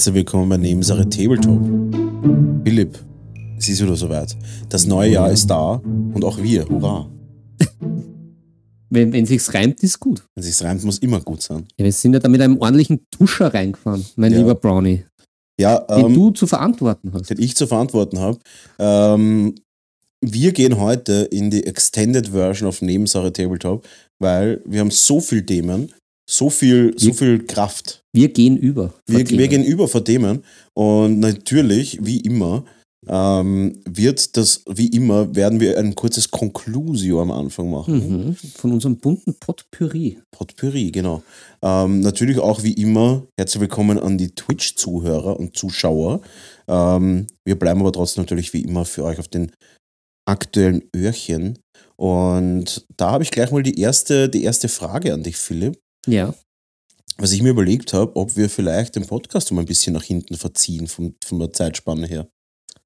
Herzlich willkommen bei Nebensache Tabletop. Philipp, es ist wieder soweit. Das neue Jahr ist da und auch wir, hurra. Wenn, wenn sich's reimt, ist gut. Wenn es sich reimt, muss immer gut sein. Ja, wir sind ja da mit einem ordentlichen Tuscher reingefahren, mein Ja. lieber Brownie, Ja, den ähm, du zu verantworten hast. den ich zu verantworten habe. Ähm, wir gehen heute in die Extended Version of Nebensache Tabletop, weil wir haben so viele Themen, so viel, so viel Kraft. Wir gehen über. Wir, wir gehen über vor Themen und natürlich, wie immer, ähm, wird das, wie immer, werden wir ein kurzes Conclusio am Anfang machen. Mhm. Von unserem bunten Potpourri. Potpourri, genau. Ähm, natürlich auch wie immer herzlich willkommen an die Twitch-Zuhörer und Zuschauer. Ähm, wir bleiben aber trotzdem natürlich wie immer für euch auf den aktuellen Öhrchen. Und da habe ich gleich mal die erste, die erste Frage an dich, Philipp. Ja. Was ich mir überlegt habe, ob wir vielleicht den Podcast um ein bisschen nach hinten verziehen, vom, von der Zeitspanne her.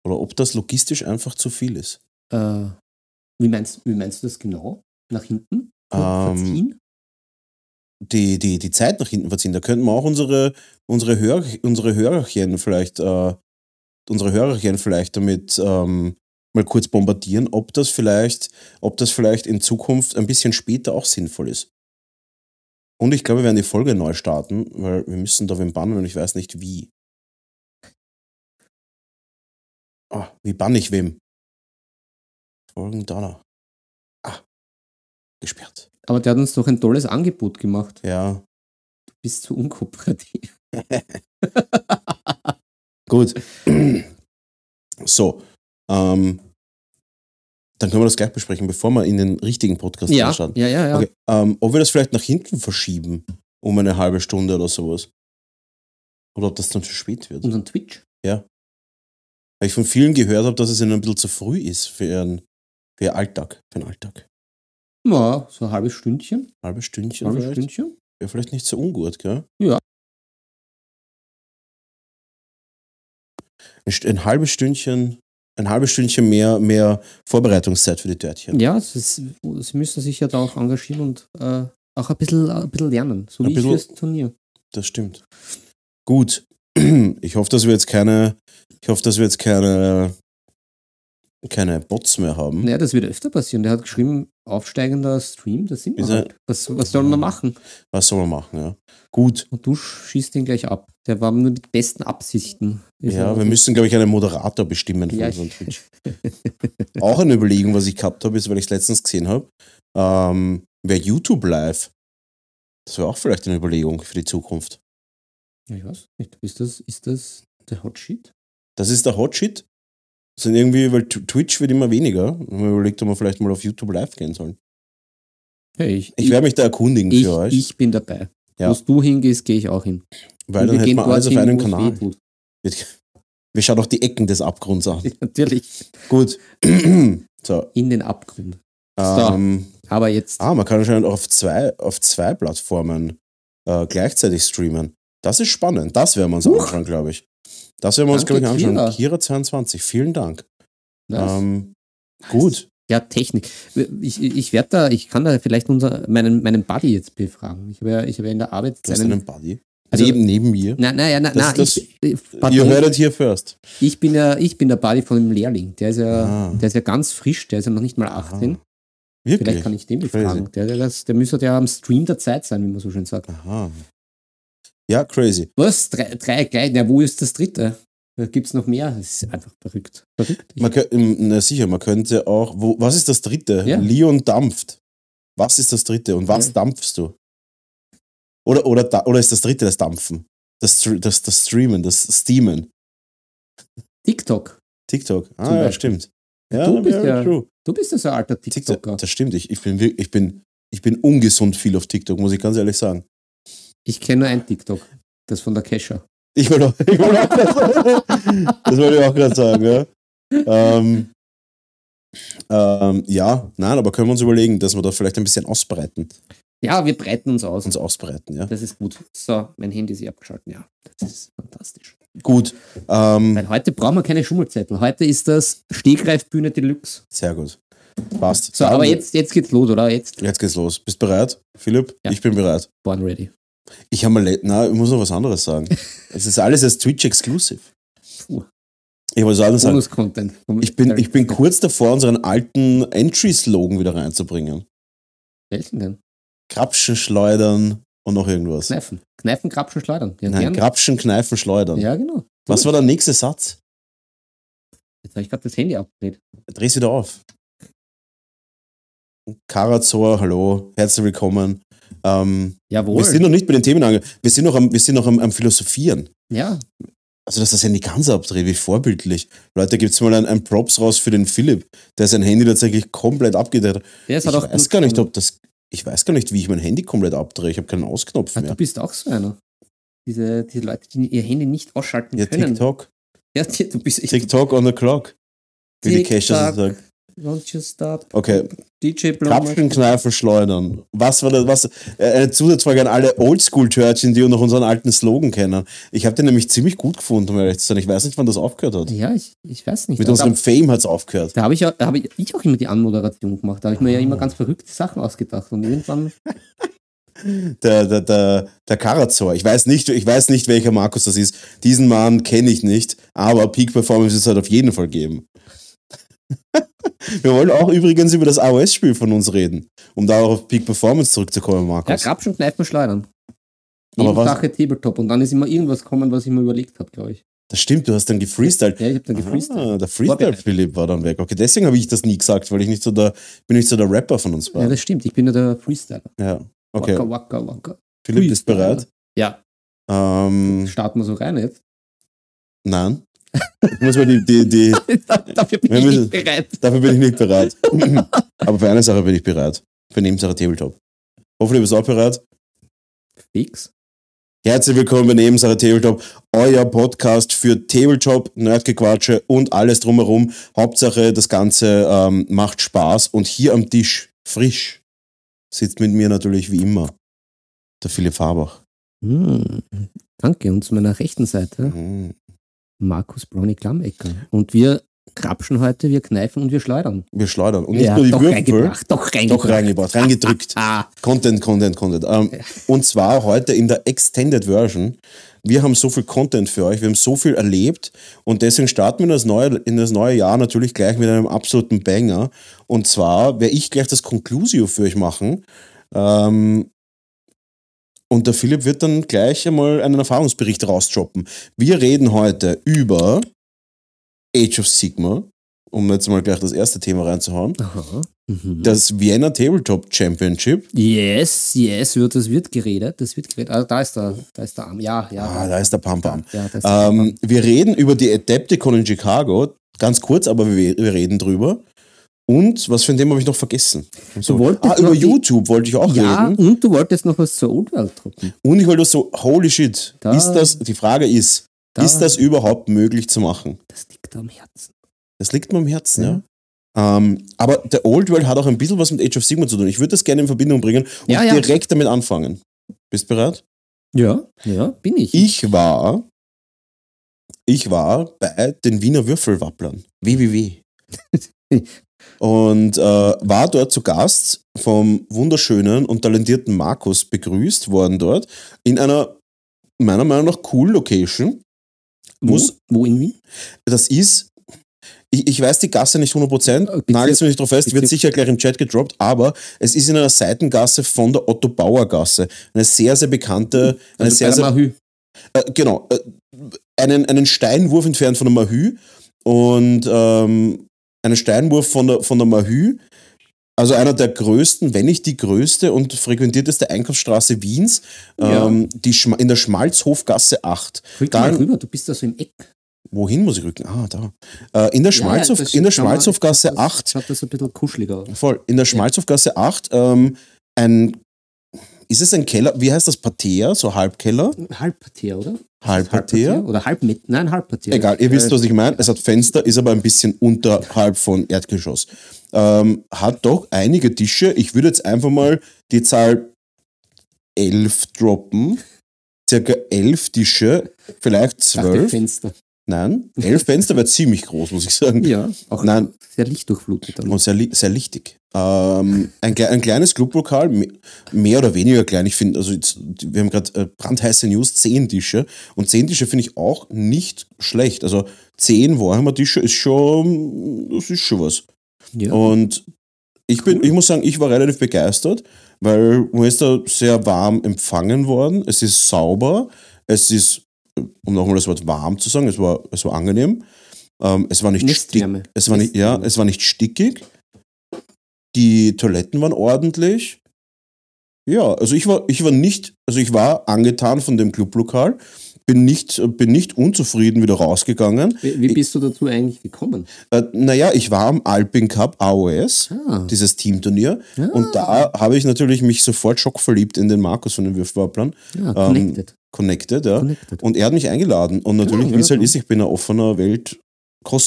Oder ob das logistisch einfach zu viel ist. Äh, wie, meinst, wie meinst du das genau? Nach hinten? Ähm, Verziehen? die, die, die Zeit nach hinten verziehen. Da könnten wir auch unsere, unsere, Hör, unsere Hörerchen vielleicht, äh, unsere Hörerchen vielleicht damit ähm, mal kurz bombardieren, ob das vielleicht, ob das vielleicht in Zukunft ein bisschen später auch sinnvoll ist. Und ich glaube, wir werden die Folge neu starten, weil wir müssen da wen bannen und ich weiß nicht wie. Ah, wie bann ich wem? Folgen Donner. Ah, gesperrt. Aber der hat uns doch ein tolles Angebot gemacht. Ja, Du bist zu unkooperativ. Gut. So. Ähm, dann können wir das gleich besprechen, bevor wir in den richtigen Podcast Ja, reinstarten. ja, ja, ja. Okay. Ähm, ob wir das vielleicht nach hinten verschieben, um eine halbe Stunde oder sowas. Oder ob das dann zu spät wird. Unseren Twitch. Weil ich von vielen gehört habe, dass es ihnen ein bisschen zu früh ist für ihren, für ihr Alltag. Für den Alltag. Ja, so ein halbes Stündchen. Halbe Stündchen Halbes vielleicht. Stündchen. Wäre vielleicht nicht so ungut, gell? Ja. Ein, ein halbes Stündchen, ein halbes Stündchen mehr, mehr Vorbereitungszeit für die Törtchen. Ja, ist, sie müssen sich ja da auch engagieren und äh, auch ein bisschen, ein bisschen lernen. So Ein wie ich bisschen- fürs Turnier. Das stimmt. Gut. Ich hoffe, dass wir jetzt keine, ich hoffe, dass wir jetzt keine, keine Bots mehr haben. Naja, das wird öfter passieren. Der hat geschrieben, aufsteigender Stream, das sind wir halt. Was, was soll man machen? Was soll man machen, ja? Gut. Und du schießt ihn gleich ab. Der war nur mit besten Absichten. Ja, wir müssen, glaube ich, einen Moderator bestimmen für Ja, unseren Twitch. Auch eine Überlegung, was ich gehabt habe, ist, weil ich es letztens gesehen habe, ähm, wäre YouTube live. Das wäre auch vielleicht eine Überlegung für die Zukunft. Ja, ich weiß nicht. Ist das, ist das der Hot Shit? Das ist der Hotshit. Sind irgendwie, weil Tw- Twitch wird immer weniger. Und man überlegt, ob wir vielleicht mal auf YouTube live gehen sollen. Hey, ich, Ich werde mich da erkundigen ich, für euch. ich bin dabei. Ja. Wo du hingehst, gehe ich auch hin. weil Und dann wir hätten gehen wir alles auf einem Kanal. Wir schauen auch die Ecken des Abgrunds an. Natürlich. Gut. so. In den Abgrund. Ähm, Aber jetzt, ah, man kann anscheinend auch auf zwei, auf zwei Plattformen äh, gleichzeitig streamen. Das ist spannend. Das werden wir uns Huch. anschauen, glaube ich. Das werden wir uns, glaube ich, anschauen. Kira. Kira22, vielen Dank. Ähm, gut. Ja, Technik. Ich, ich werde da, ich kann da vielleicht unser, meinen, meinen Buddy jetzt befragen. Ich habe ja, ich habe ja in der Arbeit Du hast seinen- einen Buddy. Also- neben, neben mir. Das ich, ich, You pardon, heard it here first. ich, bin ja, ich bin der Buddy von dem Lehrling. Der ist ja, Ah. der ist ja ganz frisch, der ist ja noch nicht mal 18. Wirklich? Vielleicht kann ich den befragen. Der, der, das, der müsste ja am Stream der Zeit sein, wie man so schön sagt. Aha. Ja, crazy. Was? Drei, drei gleich? Na, wo ist das dritte? Gibt es noch mehr? Das ist einfach verrückt. Verrückt. Man kö- ähm, na sicher, man könnte auch. Wo, was ist das dritte? Ja. Leon dampft. Was ist das dritte und was Ja. dampfst du? Oder, oder, oder ist das dritte das Dampfen? Das, das, das Streamen, das Steamen. TikTok. TikTok. Ah, Zum ja, Beispiel. stimmt. Ja, Du bist ja true. Du bist ja so ein alter TikTok, TikToker. das stimmt. Ich, ich, bin, ich, bin, ich bin ungesund viel auf TikTok, muss ich ganz ehrlich sagen. Ich kenne nur ein TikTok. Das von der Kesha. Ich wollte auch, ich wollte auch das wollte ich auch gerade sagen, ja. Ähm, ähm, ja, nein, aber können wir uns überlegen, dass wir da vielleicht ein bisschen ausbreiten, Ja, wir breiten uns aus. uns ausbreiten, ja. Das ist gut. So, mein Handy ist eh abgeschaltet. Ja, das ist fantastisch. Gut, ähm, Weil heute brauchen wir keine Schummelzettel. Heute ist das Stegreifbühne Deluxe. sehr gut. Passt. So, aber jetzt, jetzt geht's los, oder? Jetzt Jetzt geht's los. Bist bereit, Philipp? Ja. Ich bin bereit. born ready. Ich habe mal, na, ich muss noch was anderes sagen. Es ist alles als Twitch exclusive. Puh. Ich wollte sagen, sagen, ich bin, ich bin kurz davor, unseren alten Entry-Slogan wieder reinzubringen. Welchen denn? Krapschen, schleudern und noch irgendwas. Kneifen. Kneifen, Krapschen, Schleudern. Ja, Nein, gern. Krapschen, kneifen, schleudern. ja genau. Was war der nächste Satz? Jetzt habe ich gerade das Handy abgedreht. Dreh's wieder auf. Karazor, hallo, herzlich willkommen. Ähm, Jawohl. wir sind noch nicht bei den Themen angegangen. Wir sind noch am, wir sind noch am, am Philosophieren. ja, Also, dass das Handy ganz abdreht, wie vorbildlich. Leute, gibt's mal ein, ein Props raus für den Philipp, der sein Handy tatsächlich komplett abgedreht hat. der ist Ich halt auch weiß gar nicht, ob das. Ich weiß gar nicht, wie ich mein Handy komplett abdrehe. Ich habe keinen Ausknopf Ah, Du mehr. bist auch so einer. Diese, diese Leute, die ihr Handy nicht ausschalten Ja, können. TikTok. Ja, du bist echt. TikTok on the clock. Wie die TikTok. sagt. Don't you stop. Okay, DJ Kneifen, Schleudern. Was war das? Was, äh, eine Zusatzfrage an alle Oldschool-Törtchen, die noch unseren alten Slogan kennen. Ich habe den nämlich ziemlich gut gefunden, um ehrlich zu sein. Ich weiß nicht, wann das aufgehört hat. Ja, ich, ich weiß nicht. Mit Da- unserem Fame hat es aufgehört. Da habe ich, da hab ich, ich auch immer die Anmoderation gemacht. Da habe ich mir ja immer ganz verrückte Sachen ausgedacht. Und irgendwann, Der, der, der, der Karazor. Ich weiß, nicht, ich weiß nicht, welcher Markus das ist. Diesen Mann kenne ich nicht, aber Peak Performance ist halt auf jeden Fall geben. Wir wollen auch übrigens über das AOS-Spiel von uns reden, um da auch auf Peak Performance zurückzukommen, ja, Markus. Grabschen, Kneifen, Schleudern. Aber was- Sache Tabletop. Und dann ist immer irgendwas gekommen, was ich mir überlegt habe, glaube ich. das stimmt, du hast dann gefreestylt. Ja, ich habe dann gefreestylt. Ah, der Freestyle Vorbereitet. Philipp war dann weg. Okay, deswegen habe ich das nie gesagt, weil ich nicht so der, bin nicht so der Rapper von uns Ja, beiden. das stimmt. Ich bin ja der Freestyler. Ja, okay. Waka, waka, waka. Philipp ist Freestyler. bereit. Ja, Ähm, starten wir so rein jetzt. nein. Muss mal die, die, die, Dafür bin ich nicht bereit. dafür bin ich nicht bereit. Aber für eine Sache bin ich bereit. Für Nebensache Tabletop. Hoffentlich bist du auch bereit. Fix. Herzlich willkommen bei Nebensache Tabletop, euer Podcast für Tabletop, Nerdgequatsche und alles drumherum. Hauptsache, das Ganze ähm, macht Spaß und hier am Tisch, frisch, sitzt mit mir natürlich wie immer der Philipp Fabach. Hm, danke. Und zu meiner rechten Seite Mhm. Markus Brownie Klammecker. Und wir krapschen heute, wir kneifen und wir schleudern. Wir schleudern. Und nicht Ja, nur die doch Würfel, reingebracht, doch reingebracht. doch reingebracht, reingedrückt. Ah, Content, Content, Content. Ähm, und zwar heute in der Extended Version. Wir haben so viel Content für euch, wir haben so viel erlebt und deswegen starten wir in das neue, in das neue Jahr natürlich gleich mit einem absoluten Banger. Und zwar werde ich gleich das Conclusio für euch machen. Ähm, und der Philipp wird dann gleich einmal einen Erfahrungsbericht rausdroppen. Wir reden heute über Age of Sigma, um jetzt mal gleich das erste Thema reinzuhauen. aha. Mhm. Das Vienna Tabletop Championship. Yes, yes, wird, das wird geredet. Das wird geredet. Also da ist der, da ist der Arm. Ja, ja. Ah, da ist der Pam Pam. ja, Ähm, wir reden über die Adepticon in Chicago. Ganz kurz, aber wir, wir reden drüber. Und was für ein Thema habe ich noch vergessen? So. Ah, über YouTube wollte ich auch ja, reden. und du wolltest noch was zur Old World drucken. Und ich wollte so, holy shit, Da- ist das, die Frage ist, Da- ist das überhaupt möglich zu machen? Das liegt am Herzen. Das liegt mir am Herzen, ja. Ja. Ähm, aber der Old World hat auch ein bisschen was mit Age of Sigma zu tun. Ich würde das gerne in Verbindung bringen und Ja, ja. direkt damit anfangen. Bist bereit? Ja, ja, bin ich. Ich war, ich war bei den Wiener Würfelwapplern, WWW. und äh, war dort zu Gast vom wunderschönen und talentierten Markus begrüßt worden dort in einer meiner Meinung nach cool Location. wo, muss- wo in Wien? Das ist, ich, ich weiß die Gasse nicht 100%, Äh, nagelt mich nicht drauf fest, wird sicher gleich im Chat gedroppt, aber es ist in einer Seitengasse von der Otto Bauer Gasse. Eine sehr, sehr bekannte, eine Also sehr, sehr Mahü. äh, genau, äh, einen, einen Steinwurf entfernt von der Mahü und ähm, einen Steinwurf von der, von der Mahü, also einer der größten, wenn nicht die größte und frequentierteste Einkaufsstraße Wiens, Ja. ähm, die Schma in der Schmalzhofgasse 8. Rück mal Dann- rüber, du bist da so im Eck. Wohin muss ich rücken? Ah, da. Äh, in der, Schmalzhof, das in der mal- Schmalzhofgasse das 8 Schaut das ein bisschen kuscheliger aus. Voll. In der Schmalzhofgasse 8, ähm, ein, ist es ein Keller, wie heißt das, Parterre, so Halbkeller? Halbpartier, oder? Halbparterre? Oder halb mit, nein, Halbpartier. Egal, ihr wisst, Äh, was ich meine. Es hat Fenster, ist aber ein bisschen unterhalb von Erdgeschoss. Ähm, hat doch einige Tische. Ich würde jetzt einfach mal die Zahl 11 droppen. Circa elf Tische, vielleicht ich dachte zwölf. Fenster. Nein, elf Fenster wäre ziemlich groß, muss ich sagen. Ja, auch Nein. sehr lichtdurchflutet. Dann. Und sehr, li- sehr lichtig. Ähm, ein, ein kleines Clublokal, me- mehr oder weniger klein. Ich finde, also jetzt, wir haben gerade äh, brandheiße News, zehn Tische. Und zehn Tische finde ich auch nicht schlecht. Also zehn Warhammer-Tische ist schon, das ist schon was. Ja. Und ich bin, ich muss sagen, ich war relativ begeistert, weil man ist da sehr warm empfangen worden. Es ist sauber, es ist, um nochmal das Wort warm zu sagen, es war, es war angenehm. Ähm, es war nicht stickig. Nestwärme. Es war nicht, ja, es war nicht stickig. Die Toiletten waren ordentlich. Ja, also ich war, ich war nicht, also ich war angetan von dem Clublokal, bin nicht, bin nicht unzufrieden wieder rausgegangen. Wie, wie bist du dazu eigentlich gekommen? Äh, naja, ich war am Alpin Cup AOS, Ah. dieses Teamturnier, Ah. und da habe ich natürlich mich sofort schockverliebt in den Markus von den Würfelwapplern, Ja, ähm, connected. ja. connected. Und er hat mich eingeladen. Und natürlich, Ja, wie es halt ist, ich bin ein offener Welt,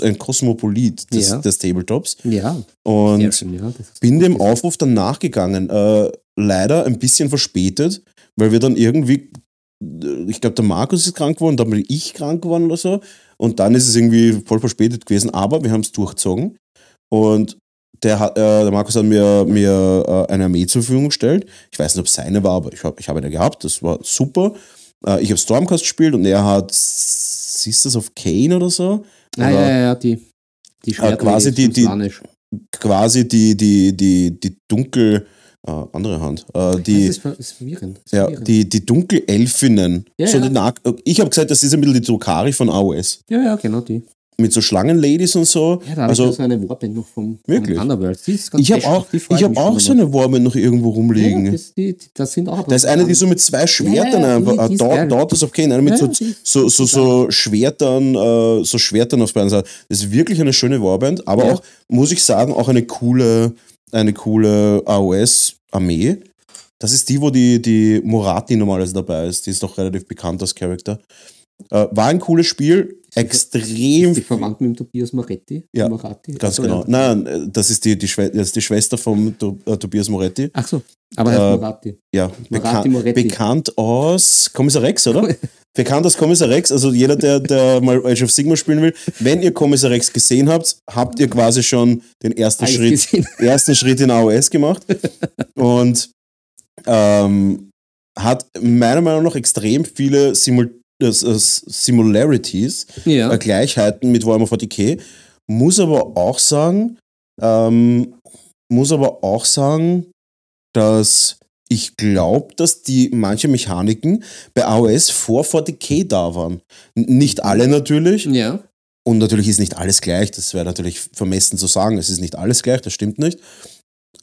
ein Kosmopolit des, Ja. des Tabletops. ja, Und schön, ja. bin dem. Aufruf dann nachgegangen. Äh, leider ein bisschen verspätet, weil wir dann irgendwie, äh, ich glaube, der Markus ist krank geworden, dann bin ich krank geworden oder so. Und dann ist es irgendwie voll verspätet gewesen. Aber wir haben es durchgezogen. Und der, hat, äh, der Markus hat mir, mir äh, eine Armee zur Verfügung gestellt. Ich weiß nicht, ob es seine war, aber ich habe ich hab eine gehabt. Das war super. Äh, ich habe Stormcast gespielt und er hat Sisters of Kane oder so. Ah, ja, ja, ja, die, die Schwerter, quasi die- die-. Quasi die, die, die, die dunkel, äh, andere Hand, äh, die, das ist, ver ist verwirrend. Ja, verwirrend. die, die Dunkelelfinnen. Ja, so ja. Ich habe gesagt, das ist ein bisschen die Drukari von AOS. ja, ja, genau die. Mit so Schlangenladies und so. Ja, da habe also, ich so eine Warband noch vom, Wirklich? vom Underworld. Die ist ganz ich habe auch, ich hab auch so eine Warman noch irgendwo rumliegen. Ja, das, die, das sind auch da ist eine, die so mit zwei Schwertern ja, einfach, die- äh, die geil. Daughters of Cain, eine mit so, so, so, so Schwertern, äh, so Schwertern auf beiden Seiten. Das ist wirklich eine schöne Warband, aber auch, muss ich sagen, auch eine coole, eine coole AOS-Armee. Das ist die, wo die, die Morati normalerweise dabei ist. Die ist doch relativ bekannt als Charakter. Äh, war ein cooles Spiel, extrem die verwandt mit Tobias Moretti. Ja, Moretti. Ganz genau. Ja. Nein, äh, das ist die, die, Schwe das ist die Schwester von äh, Tobias Moretti. Ach so, aber heißt Äh, Moretti. Ja, Moretti, bekan bekannt aus Kommissar Rex, oder? bekannt aus Kommissar Rex. Also jeder, der, der mal Age of Sigma spielen will, wenn ihr Kommissar Rex gesehen habt, habt ihr quasi schon den ersten Alles Schritt, gesehen. ersten Schritt in AOS gemacht. Und ähm, hat meiner Meinung nach extrem viele Simul Similarities Ja. äh, Gleichheiten mit Warhammer 40k. Muss aber auch sagen, ähm, muss aber auch sagen, dass ich glaube, dass die manche Mechaniken bei AOS vor 40k da waren. N nicht alle natürlich. ja. Und natürlich ist nicht alles gleich. Das wäre natürlich vermessen zu sagen. Es ist nicht alles gleich, das stimmt nicht.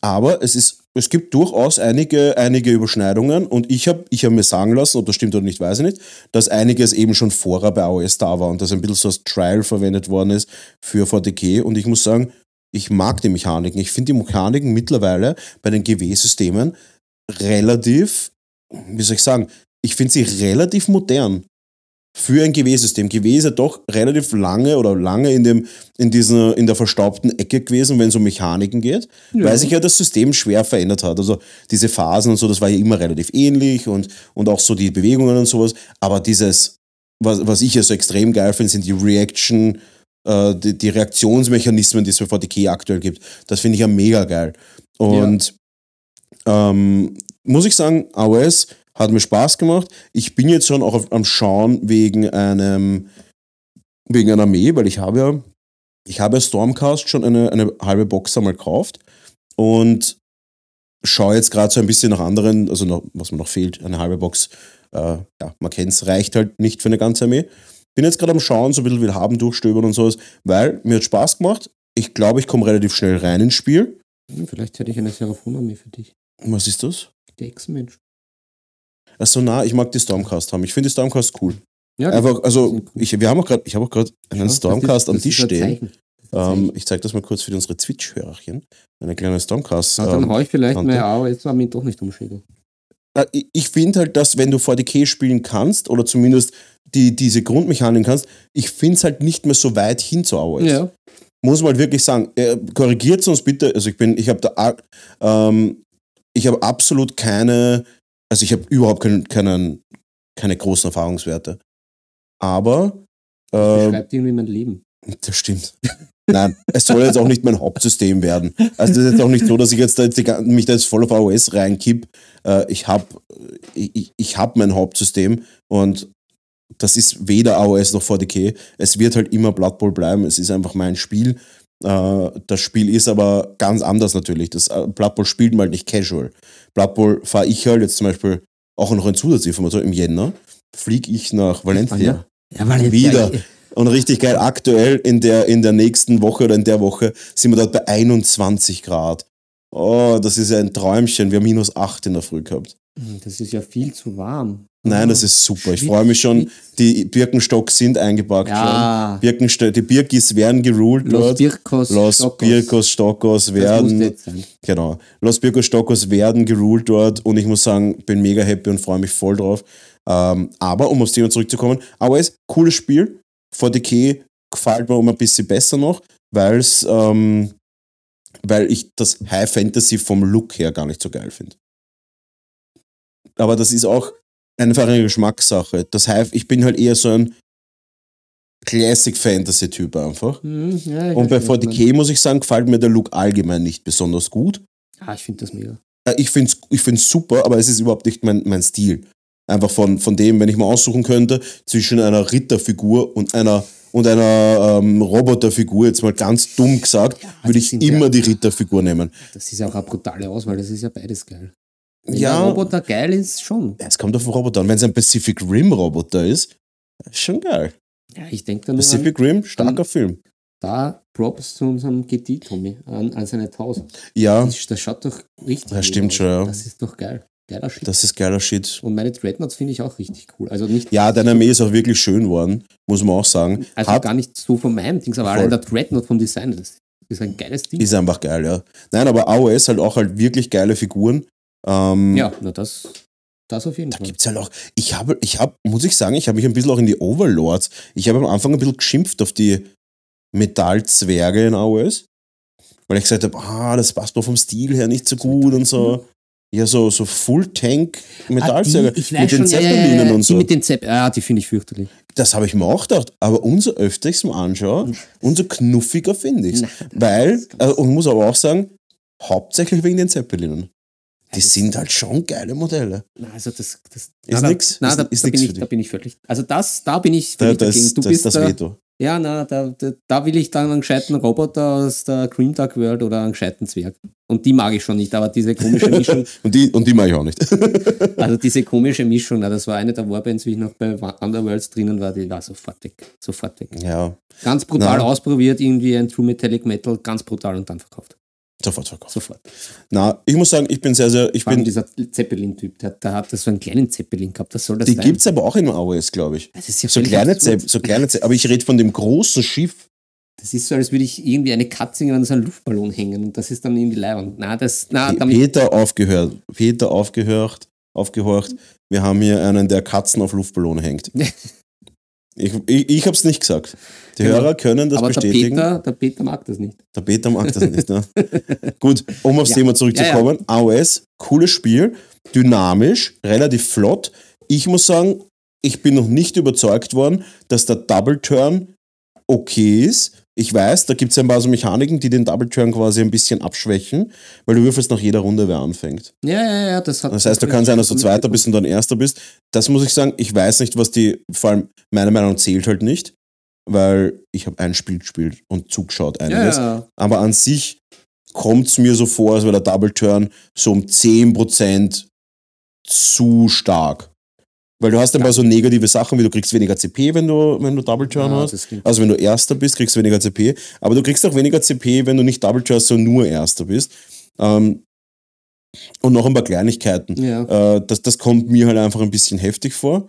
Aber es, ist, es gibt durchaus einige, einige Überschneidungen und ich habe ich hab mir sagen lassen, ob das stimmt oder nicht, weiß ich nicht, dass einiges eben schon vorher bei AOS da war und dass ein bisschen so als Trial verwendet worden ist für 40k. Und ich muss sagen, ich mag die Mechaniken. Ich finde die Mechaniken mittlerweile bei den GW-Systemen relativ, wie soll ich sagen, ich finde sie relativ modern für ein GW-System. GW ist ja doch relativ lange oder lange in, dem, in, dieser, in der verstaubten Ecke gewesen, wenn es um Mechaniken geht, Ja. weil sich ja das System schwer verändert hat. Also diese Phasen und so, das war ja immer relativ ähnlich und, und auch so die Bewegungen und sowas. Aber dieses, was, was ich ja so extrem geil finde, sind die Reaction, äh, die, die Reaktionsmechanismen, die es für 40k aktuell gibt. Das finde ich ja mega geil. Und ähm, muss ich sagen, AOS hat mir Spaß gemacht. Ich bin jetzt schon auch auf, am Schauen wegen einem wegen einer Armee, weil ich habe ja ich habe ja Stormcast schon eine, eine halbe Box einmal gekauft und schaue jetzt gerade so ein bisschen nach anderen, also noch, was mir noch fehlt, eine halbe Box. Äh, ja, man kennt es, reicht halt nicht für eine ganze Armee. Bin jetzt gerade am Schauen, so ein bisschen will haben, durchstöbern und sowas, weil mir hat Spaß gemacht. Ich glaube, ich komme relativ schnell rein ins Spiel. Hm, Vielleicht hätte ich eine Seraphon-Armee für dich. Was ist das? Der Echsenmensch. Also na, ich mag die Stormcast haben. Ich finde die Stormcast cool. Ja, Einfach, also ich, wir haben auch gerade, ich habe auch gerade einen Ja, Stormcast am Tisch stehen. Ähm, ich zeige das mal kurz für unsere Twitch-Hörerchen. Eine kleine Stormcast. Ah, dann ähm, hau ich vielleicht Tante. meine AOS-Armee doch nicht umschädeln. Äh, ich- finde halt, dass wenn du 40k spielen kannst oder zumindest die, diese Grundmechanik kannst, ich finde es halt nicht mehr so weit hin zu AOS. Ja. Muss man halt wirklich sagen. Äh, korrigiert uns bitte. Also ich bin, ich habe da, a- ähm, ich habe absolut keine, also ich habe überhaupt keinen, keinen, keine großen Erfahrungswerte. Aber Ähm, Beschreibt irgendwie mein Leben. das stimmt. Nein, es soll jetzt auch nicht mein Hauptsystem werden. Also das ist jetzt auch nicht so, dass ich jetzt, da jetzt mich da jetzt voll auf AOS reinkipp. Äh, ich habe ich, ich hab mein Hauptsystem und das ist weder AOS noch VDK. Es wird halt immer Blood Bowl bleiben. Es ist einfach mein Spiel. Äh, das Spiel ist aber ganz anders natürlich. Das äh, Blood Bowl spielt man halt nicht casual. Blood Bowl fahre ich halt jetzt zum Beispiel auch noch ein Zusatzinformation. Im Jänner fliege ich nach Valencia. Ja, weil Wieder. Und richtig geil, aktuell in der, in der nächsten Woche oder in der Woche sind wir dort bei 21 Grad. Oh, das ist ja ein Träumchen. Wir haben minus 8 in der Früh gehabt. Das ist ja viel zu warm. Nein, das ist super. Ich freue mich schon. Die Birkenstock sind eingepackt Ja. schon. Birkensto die Birkis werden geruled Los dort. Birkos. Los Stockos. Birkos, Stockos werden. Genau. Los Birkos, Stockos werden geruled dort und ich muss sagen, bin mega happy und freue mich voll drauf. Ähm, aber um aufs Thema zurückzukommen, AOS, cooles Spiel. 40k gefällt mir um ein bisschen besser noch, weil's, ähm, weil ich das High Fantasy vom Look her gar nicht so geil finde. Aber das ist auch einfach eine Geschmackssache. Das High, ich bin halt eher so ein Classic Fantasy Typ einfach. Hm, ja, Und bei weiß, was du 40k muss ich sagen, gefällt mir der Look allgemein nicht besonders gut. Ah, ich finde das mega. Äh, Ich finde es ich find's super, aber es ist überhaupt nicht mein, mein Stil. Einfach von, von dem, wenn ich mal aussuchen könnte, zwischen einer Ritterfigur und einer, und einer ähm, Roboterfigur, jetzt mal ganz dumm gesagt, würde das ich immer ja- die Ritterfigur nehmen. Das ist ja auch eine brutale Auswahl, das ist ja beides geil. Wenn Ja. der Roboter geil ist, schon. Es kommt auf den Roboter an. Wenn es ein Pacific Rim Roboter ist, ist schon geil. Ja, ich denke da nur an, Pacific Rim, starker Film. da Props zu unserem GT, Tommy, an, an seine 1000. Ja, Das, das schaut doch richtig Ja, gut stimmt aus. schon, ja. Das ist doch geil. Geiler Shit. das ist geiler Shit. Und meine Dreadnoughts finde ich auch richtig cool. Also nicht, Ja, deine Armee ist auch wirklich schön geworden, muss man auch sagen. also Hat, gar nicht so von meinem Dings, aber allein der Dreadnought vom Design, das ist ein geiles Ding. ist einfach geil, ja. Nein, aber AOS halt auch halt wirklich geile Figuren. Ähm, ja, na das, das auf jeden Da Fall. gibt's halt auch, ich habe, ich habe, muss ich sagen, ich habe mich ein bisschen auch in die Overlords, ich habe am Anfang ein bisschen geschimpft auf die Metallzwerge in AOS, weil ich gesagt habe, ah, das passt mir vom Stil her nicht so gut und so. Ja, so, so Full-Tank Metallzwerge Ah, die, mit den ja, ja, Zeppelinen ja, und Die so. mit den Zepp, ja, die finde ich fürchterlich. Das habe ich mir auch gedacht, aber umso öfter ich es mir anschaue, umso knuffiger finde ich es. Weil, äh, und muss aber auch sagen, hauptsächlich wegen den Zeppelinen. Die sind halt schon geile Modelle. Also das, das Ist na, da- nix, Na, ist- da, ist da, nix bin ich, da bin ich völlig. Also das, da bin ich Da, völlig das, dagegen. Du das, bist das da, Veto. Ja, na, da, da, will ich dann einen gescheiten Roboter aus der Green Dark World oder einen gescheiten Zwerg. Und die mag ich schon nicht, aber diese komische Mischung, Und die, und die mache ich auch nicht. also diese komische Mischung, na, das war eine der Warbands, wie ich noch bei Underworlds drinnen war, die war sofort weg. Sofort weg. ja, Ganz brutal Na. ausprobiert, irgendwie ein True Metallic Metal, ganz brutal und dann verkauft. Sofort verkauft. Sofort. Na, ich muss sagen, ich bin sehr, sehr, ich Vor bin, dieser Zeppelin-Typ, der, der hat so einen kleinen Zeppelin gehabt, das soll das die sein? gibt's aber auch im AOS, glaube ich. Das ist ja So kleine, so kleine Zepp, aber ich rede von dem großen Schiff. Das ist so, als würde ich irgendwie eine Katze an so einen Luftballon hängen und das ist dann irgendwie leibend. Na, das, na, Peter aufgehört, Peter aufgehört, aufgehorcht. Wir haben hier einen, der Katzen auf Luftballone hängt. Ich, ich, ich habe es nicht gesagt. Die Genau. Hörer können das aber der bestätigen. Peter, der Peter mag das nicht. Der Peter mag das nicht. Ne? Gut, um aufs Ja. Thema zurückzukommen. AOS, cooles Spiel, dynamisch, relativ flott. Ich muss sagen, ich bin noch nicht überzeugt worden, dass der Double Turn okay ist. Ich weiß, da gibt es ein paar so Mechaniken, die den Double Turn quasi ein bisschen abschwächen, weil du würfelst nach jeder Runde, wer anfängt. Ja, ja, ja, das hat. Das heißt, du kann sein, dass du Zweiter bist und dann Erster bist. Das muss ich sagen, ich weiß nicht, was die, vor allem meiner Meinung zählt halt nicht, weil ich habe ein Spiel gespielt und zugeschaut Ja, einiges. ja. Aber an sich kommt es mir so vor, als wäre der Double Turn so um 10% zu stark. Weil du hast ein paar so negative Sachen, wie du kriegst weniger CP, wenn du, wenn du Double Turn Ja, hast. Also wenn du Erster bist, kriegst du weniger CP. Aber du kriegst auch weniger CP, wenn du nicht Double Turn, sondern nur Erster bist. Ähm, und noch ein paar Kleinigkeiten. Ja. Äh, das, das kommt mir halt einfach ein bisschen heftig vor.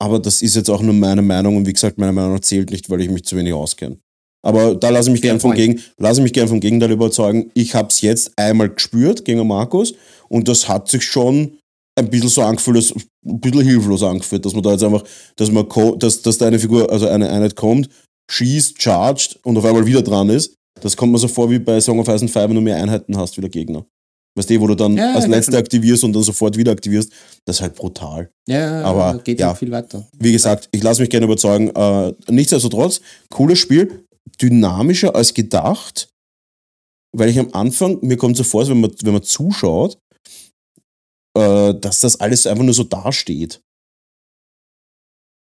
Aber das ist jetzt auch nur meine Meinung und wie gesagt, meine Meinung zählt nicht, weil ich mich zu wenig auskenne. Aber da lasse ich mich gern vom, point. Gegen, lasse ich mich gern vom Gegenteil überzeugen. Ich habe es jetzt einmal gespürt gegen Markus und das hat sich schon ein bisschen so angefühlt, als, ein bisschen hilflos angefühlt, dass man da jetzt einfach, dass man, dass, dass da eine Figur, also eine Einheit kommt, schießt, charged und auf einmal wieder dran ist. Das kommt mir so vor wie bei Song of Ice and Fire, wenn du mehr Einheiten hast wie der Gegner. Weißt du, wo du dann Ja, als letzte aktivierst und dann sofort wieder aktivierst, das ist halt brutal. Ja, Aber, geht ja. ja viel weiter. Wie gesagt, ich lasse mich gerne überzeugen. Äh, nichtsdestotrotz, cooles Spiel, dynamischer als gedacht, weil ich am Anfang, mir kommt so vor, wenn man, wenn man zuschaut, äh, dass das alles einfach nur so dasteht.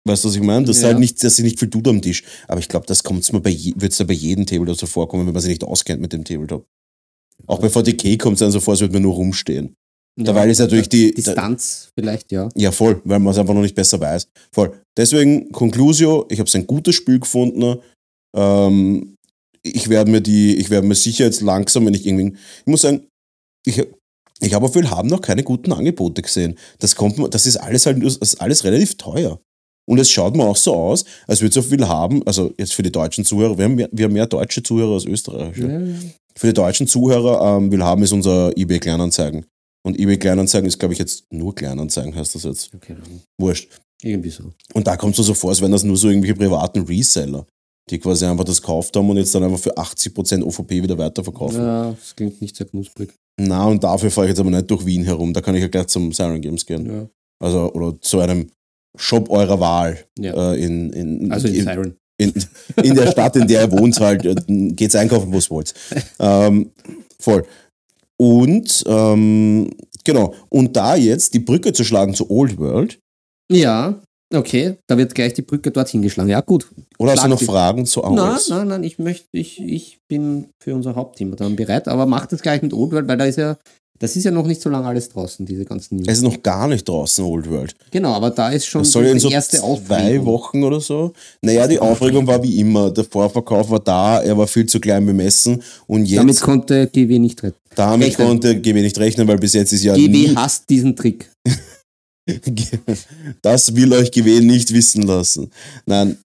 Weißt du, was ich meine? Dass, Ja. halt nicht, dass sie nicht viel tut am Tisch. Aber ich glaube, das kommt's mir bei je, wird's ja bei jedem Tabletop so vorkommen, wenn man sich nicht auskennt mit dem Tabletop. Auch bei VTK kommt es dann so vor, als würde man nur rumstehen. Dabei ist natürlich die- Distanz vielleicht, ja. Ja, voll, weil man es einfach noch nicht besser weiß. Voll. Deswegen, Conclusio, ich habe es ein gutes Spiel gefunden. Ähm, ich werde mir die, ich werde mir sicher jetzt langsam, wenn ich irgendwie, ich muss sagen, ich, ich habe auf Willhaben noch keine guten Angebote gesehen. Das kommt, das ist alles halt, ist alles relativ teuer. Und es schaut mir auch so aus, als würde es auf Willhaben, also jetzt für die deutschen Zuhörer, wir haben mehr, wir haben mehr deutsche Zuhörer als österreichische. ja. ja. Für die deutschen Zuhörer, ähm, Willhaben ist unser eBay Kleinanzeigen. Und eBay Kleinanzeigen ist, glaube ich, jetzt nur Kleinanzeigen, heißt das jetzt. Okay, Wurscht. irgendwie so. Und da kommt es so vor, als wären das nur so irgendwelche privaten Reseller, die quasi einfach das gekauft haben und jetzt dann einfach für 80% OVP wieder weiterverkaufen. Ja, das klingt nicht sehr knusprig. Na, und dafür fahre ich jetzt aber nicht durch Wien herum. Da kann ich ja gleich zum Siren Games gehen. Ja. Also, oder zu einem Shop eurer Wahl. ja. Äh, in, in, also in in, Siren. in, in der Stadt, in der ihr wohnt, halt, äh, geht's einkaufen, wo es wollt. Ähm, voll. Und, ähm, genau, und da jetzt die Brücke zu schlagen zu Old World, Ja, okay. Da wird gleich die Brücke dorthin geschlagen. Ja, gut. oder hast du noch die- Fragen zu Nein, AOS? nein, nein, ich möchte, ich, ich bin für unser Hauptthema dann bereit, aber mach das gleich mit Old World, weil da ist ja, das ist ja noch nicht so lange alles draußen, diese ganzen News. Es ist noch gar nicht draußen, Old World. genau, aber da ist schon Das soll ja in die so erste zwei Aufregung. Wochen oder so. Naja, die Aufregung war wie immer. Der Vorverkauf war da, er war viel zu klein bemessen. Und Damit jetzt, konnte GW nicht retten. damit rechnen. konnte GW nicht rechnen, weil bis jetzt ist ja GW nie, hasst diesen Trick. das will euch GW nicht wissen lassen. Nein,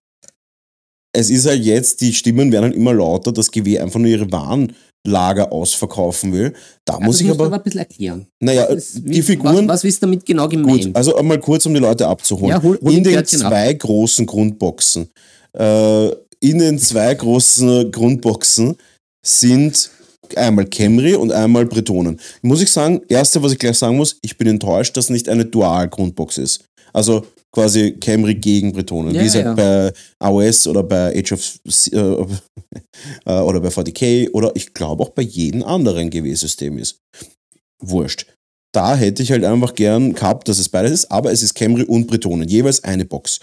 es ist halt jetzt, die Stimmen werden halt immer lauter, dass GW einfach nur ihre Warenlager ausverkaufen will. Da muss das ich du aber, ein bisschen erklären. naja, Das ist- die Figuren, Was, was ist damit genau gemeint? Gut, also einmal kurz, um die Leute abzuholen. Ja, hol- hol in den Kärtchen ab. zwei großen Grundboxen, äh, in den zwei großen Grundboxen sind einmal Camry und einmal Bretonen. Muss ich sagen, erste, was ich gleich sagen muss, ich bin enttäuscht, dass nicht eine Dual-Grundbox ist. Also quasi Camry gegen Bretonen. Ja, wie es halt ja. bei AOS oder bei Age of äh, äh, oder bei 40k oder ich glaube auch bei jedem anderen GW-System ist. Wurscht. Da hätte ich halt einfach gern gehabt, dass es beides ist, aber es ist Camry und Bretonen, jeweils eine Box.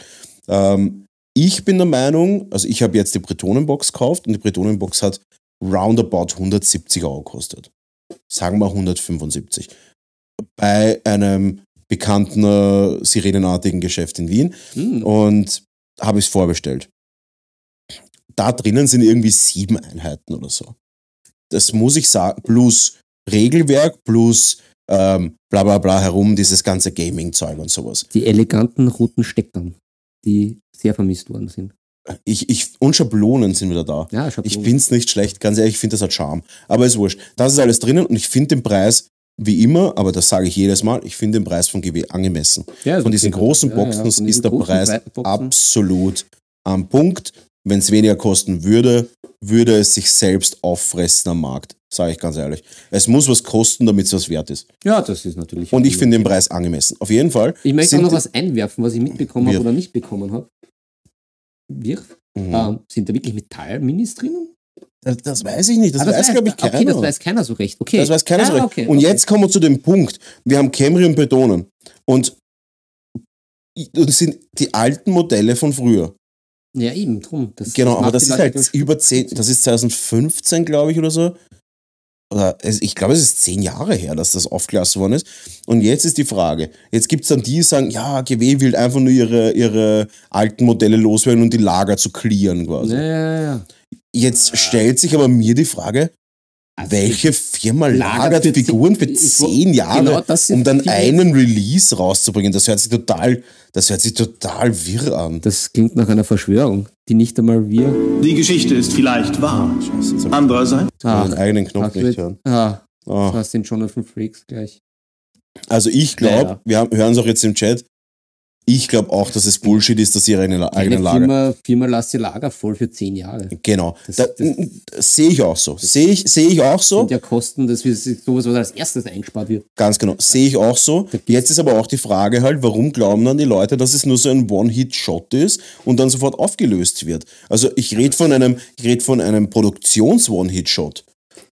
Ähm, ich bin der Meinung, also ich habe jetzt die Bretonenbox gekauft und die Bretonenbox hat roundabout 170 Euro gekostet. Sagen wir 175. Bei einem bekannten äh, sirenenartigen Geschäft in Wien Hm. und habe ich es vorbestellt. Da drinnen sind irgendwie sieben Einheiten oder so. Das muss ich sagen, plus Regelwerk, plus ähm, bla bla bla herum, dieses ganze Gaming-Zeug und sowas. Die eleganten roten Steckern, die sehr vermisst worden sind. Ich, ich, und Schablonen sind wieder da. Ja, ich hab Ich finde es nicht schlecht, ganz ehrlich, ich finde das hat Charme. Aber ist wurscht. Das ist alles drinnen und ich finde den Preis, wie immer, aber das sage ich jedes Mal, ich finde den Preis von GW angemessen. ja, also Von diesen großen Ja, ja, Boxen von diesen ist der Preis Boxen. absolut am Punkt. Wenn es weniger kosten würde, würde es sich selbst auffressen am Markt. Sage ich ganz ehrlich. Es muss was kosten, damit es was wert ist. Ja, das ist natürlich. Und ich finde den Preis angemessen. Auf jeden Fall. Ich möchte auch noch was einwerfen, was ich mitbekommen habe oder nicht bekommen habe. Wirf. Mhm. Ähm, sind da wirklich Metall-Minis drinnen? das, das weiß ich nicht. Das, Ah, weiß, glaube ich, keiner. Okay, das weiß keiner so recht. Okay. Das weiß keiner so Ah, recht. okay, und okay. jetzt kommen wir zu dem Punkt. Wir haben Camry und Bretonen. Und das sind die alten Modelle von früher. Ja, eben, drum. Das, Genau, das aber macht das ist halt über zehn, das ist 2015, glaube ich, oder so. Oder ich glaube, es ist zehn Jahre her, dass das aufgelassen worden ist. Und jetzt ist die Frage, jetzt gibt es dann die, die sagen, ja, GW will einfach nur ihre, ihre alten Modelle loswerden und die Lager zu clearen quasi. Ja, ja, ja. Jetzt stellt sich aber mir die Frage, Also, welche Firma Lagert lagert für Figuren für zehn- Jahre, genau um dann einen Release rauszubringen? Das hört sich total, das hört sich total wirr an. Das klingt nach einer Verschwörung, die nicht einmal wir. Die Geschichte ist vielleicht wahr. Scheiße, Andererseits, ich meinen eigenen Knopf hast du nicht hören. Ah, Oh. das sind Jonathan Freaks gleich. Also ich glaube, Ja, ja. wir haben, hören es auch jetzt im Chat, Ich glaube auch, dass es Bullshit ist, dass sie ihre eigene, eigene Lager. Firma, Firma lässt ihr Lager voll für zehn Jahre. Genau. Das- Da, das- sehe ich auch so. Sehe ich, sehe ich auch so. sind ja Kosten, dass wir sowas, was als erstes eingespart wird. Ganz genau. Sehe ich auch so. Jetzt ist aber auch die Frage halt, warum glauben dann die Leute, dass es nur so ein One-Hit-Shot ist und dann sofort aufgelöst wird? Also ich rede von einem, ich rede von einem Produktions-One-Hit-Shot.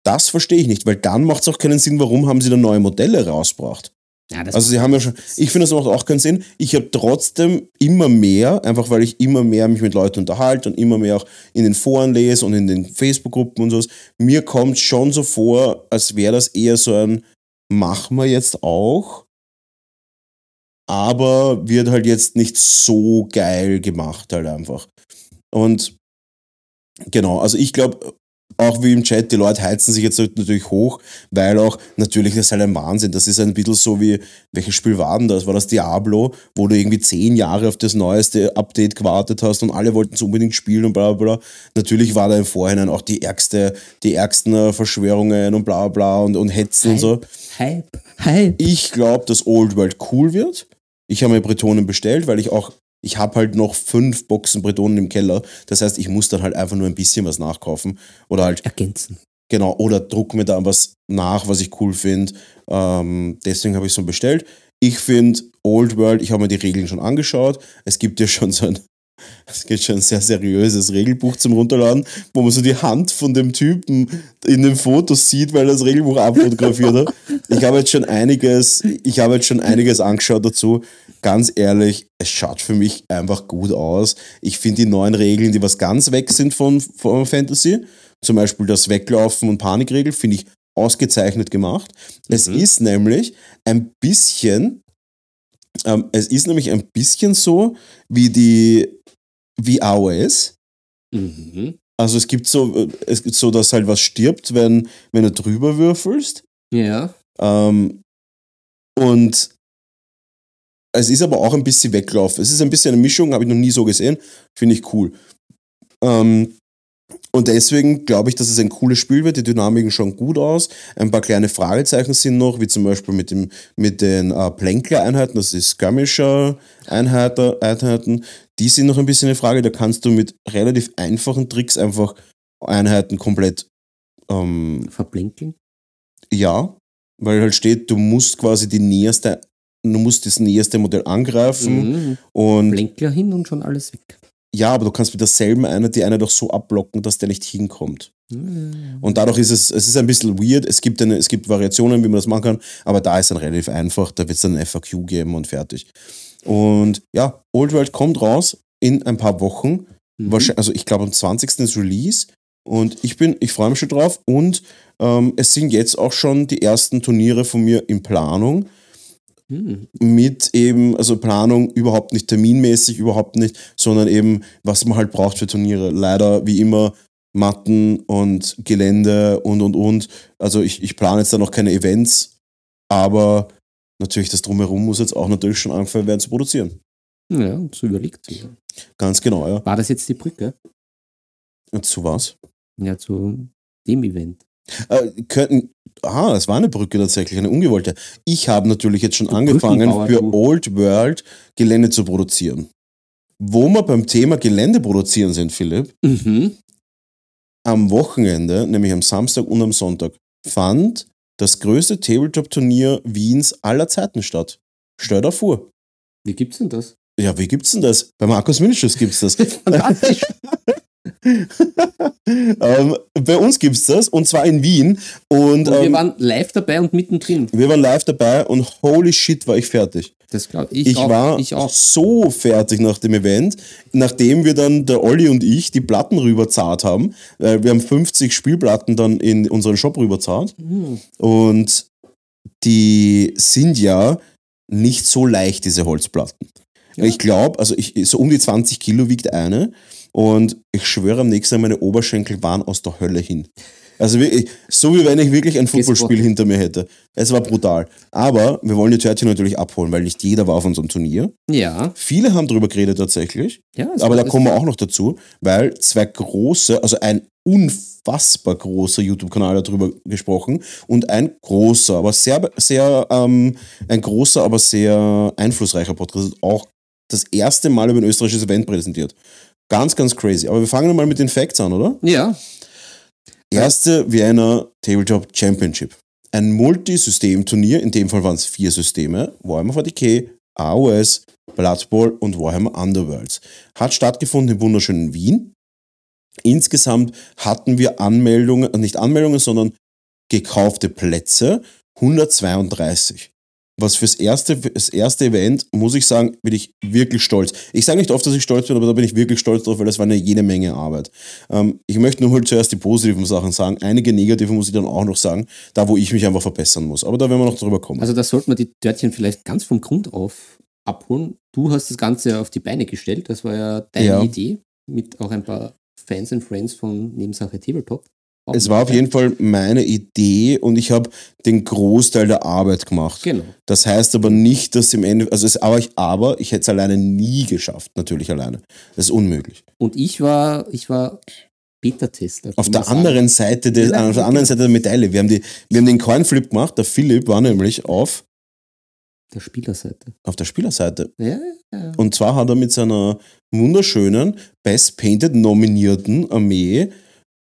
Das verstehe ich nicht, weil dann macht es auch keinen Sinn, warum haben sie dann neue Modelle rausgebracht. Ja, Also sie haben ja schon, ich finde, das macht auch keinen Sinn. Ich habe trotzdem immer mehr, einfach weil ich immer mehr mich mit Leuten unterhalte und immer mehr auch in den Foren lese und in den Facebook-Gruppen und sowas. Mir kommt schon so vor, als wäre das eher so ein, machen wir jetzt auch, aber wird halt jetzt nicht so geil gemacht halt einfach. Und genau, also ich glaube, auch wie im Chat, die Leute heizen sich jetzt halt natürlich hoch, weil auch natürlich das ist halt ein Wahnsinn. Das ist ein bisschen so wie, welches Spiel war denn das? War das Diablo, wo du irgendwie zehn Jahre auf das neueste Update gewartet hast und alle wollten es unbedingt spielen und bla bla bla. Natürlich war da im Vorhinein auch die ärgste, die ärgsten äh, Verschwörungen und bla bla und, und Hetzen und so. Hype. Hype. Ich glaube, dass Old World cool wird. Ich habe mir Bretonen bestellt, weil ich auch, ich habe halt noch fünf Boxen Bretonen im Keller. Das heißt, ich muss dann halt einfach nur ein bisschen was nachkaufen. Oder halt, Ergänzen. genau, oder druck mir da was nach, was ich cool finde. Ähm, deswegen habe ich so bestellt. Ich finde Old World, ich habe mir die Regeln schon angeschaut. Es gibt ja schon so ein, es gibt schon ein sehr seriöses Regelbuch zum Runterladen, wo man so die Hand von dem Typen in den Fotos sieht, weil er das Regelbuch abfotografiert hat. Ich habe jetzt schon einiges, ich habe jetzt schon einiges angeschaut dazu. Ganz ehrlich, es schaut für mich einfach gut aus. Ich finde die neuen Regeln, die was ganz weg sind von, von Fantasy, zum Beispiel das Weglaufen und Panikregel, finde ich ausgezeichnet gemacht. Es Mhm. ist nämlich ein bisschen, ähm, es ist nämlich ein bisschen so wie die, wie AOS. Mhm. Also es gibt so, äh, es gibt so, dass halt was stirbt, wenn, wenn du drüber würfelst. Ja. Ähm, und es ist aber auch ein bisschen Weglauf. Es ist ein bisschen eine Mischung, habe ich noch nie so gesehen. Finde ich cool. Ähm, und deswegen glaube ich, dass es ein cooles Spiel wird. Die Dynamiken schauen gut aus. Ein paar kleine Fragezeichen sind noch, wie zum Beispiel mit, dem, mit den äh, Plänkler-Einheiten, das ist Skirmisher-Einheiten. Die sind noch ein bisschen eine Frage. Da kannst du mit relativ einfachen Tricks einfach Einheiten komplett ähm, Verblinkeln. ja, weil halt steht, du musst quasi die näherste, du musst das näherste Modell angreifen Mhm. und Blinkler hin und schon alles weg. Ja, aber du kannst mit derselben Einheit die eine doch so abblocken, dass der nicht hinkommt. Mhm. Und dadurch ist es, es ist ein bisschen weird, es gibt, eine, es gibt Variationen, wie man das machen kann, aber da ist dann relativ einfach, da wird es dann ein FAQ geben und fertig. Und ja, Old World kommt raus in ein paar Wochen, Mhm. Wahrscheinlich, also ich glaube am 20. ist Release und ich bin, ich freue mich schon drauf und ähm, es sind jetzt auch schon die ersten Turniere von mir in Planung Mhm. mit eben, also Planung überhaupt nicht terminmäßig, überhaupt nicht, sondern eben, was man halt braucht für Turniere. Leider wie immer Matten und Gelände und und und. Also ich, ich plane jetzt da noch keine Events, aber natürlich das Drumherum muss jetzt auch natürlich schon angefangen werden zu produzieren. Ja, und so überlegt sich. Ganz genau, ja. War das jetzt die Brücke? Und zu was? Ja, zu dem Event. Äh, könnten, ah, es war eine Brücke tatsächlich, eine ungewollte. Ich habe natürlich jetzt schon Du angefangen, für. Old World Gelände zu produzieren. Wo wir beim Thema Gelände produzieren sind, Philipp, Mhm. am Wochenende, nämlich am Samstag und am Sonntag, fand das größte Tabletop-Turnier Wiens aller Zeiten statt. Stell dir vor. Wie gibt's denn das? Ja, wie gibt's denn das? Bei Markus Miniatures gibt's das. Fantastisch. ähm, bei uns gibt's das und zwar in Wien. Und, Und wir ähm, waren live dabei und mittendrin. wir waren live dabei und holy shit war ich fertig. Das glaube ich, Ich, auch. war ich auch. so fertig nach dem Event, nachdem wir dann, der Olli und ich, die Platten rüberzahlt haben. Weil wir haben 50 Spielplatten dann in unseren Shop rüberzahlt. Mhm. Und die sind ja nicht so leicht, diese Holzplatten. Ja. Ich glaube, also ich, so um die 20 Kilo wiegt eine. Und ich schwöre am nächsten Mal, meine Oberschenkel waren aus der Hölle hin. Also wirklich, so wie wenn ich wirklich ein Footballspiel hinter mir hätte. Es war brutal. Aber wir wollen die Törtchen natürlich abholen, weil nicht jeder war auf unserem Turnier. Ja, Viele haben darüber geredet tatsächlich. ja. Aber da kommen wir auch noch dazu, weil zwei große, also ein unfassbar großer YouTube-Kanal hat darüber gesprochen und ein großer, aber sehr, sehr, ähm, ein großer, aber sehr einflussreicher Podcast hat auch das erste Mal über ein österreichisches Event präsentiert. Ganz, ganz crazy. Aber wir fangen mal mit den Facts an, oder? Ja, Erste Vienna Tabletop Championship. Ein Multisystem-Turnier, in dem Fall waren es vier Systeme, Warhammer 40k, AOS, Blood Bowl und Warhammer Underworlds. Hat stattgefunden im wunderschönen Wien. Insgesamt hatten wir Anmeldungen, nicht Anmeldungen, sondern gekaufte Plätze, 132. Was fürs erste, das erste Event, muss ich sagen, bin ich wirklich stolz. Ich sage nicht oft, dass ich stolz bin, aber da bin ich wirklich stolz drauf, weil das war eine jede Menge Arbeit. Ähm, ich möchte nur mal zuerst die positiven Sachen sagen. Einige negative muss ich dann auch noch sagen, da wo ich mich einfach verbessern muss. Aber da werden wir noch drüber kommen. also da sollte man die Törtchen vielleicht ganz vom Grund auf abholen. Du hast das Ganze auf die Beine gestellt, das war ja deine Ja. Idee, mit auch ein paar Fans und Friends von Nebensache Tabletop. Es war auf jeden Fall meine Idee und ich habe den Großteil der Arbeit gemacht. Genau. Das heißt aber nicht, dass im Ende, also es, aber ich, aber ich hätte es alleine nie geschafft, natürlich alleine. Das ist unmöglich. Und ich war, ich war Beta-Tester. Auf der man sagen. anderen Seite, des, Ja, auf der anderen Seite der Medaille, wir haben, die, wir haben den Coinflip gemacht, der Philipp war nämlich auf, Der Spielerseite. auf der Spielerseite. Ja, ja. Und zwar hat er mit seiner wunderschönen Best Painted nominierten Armee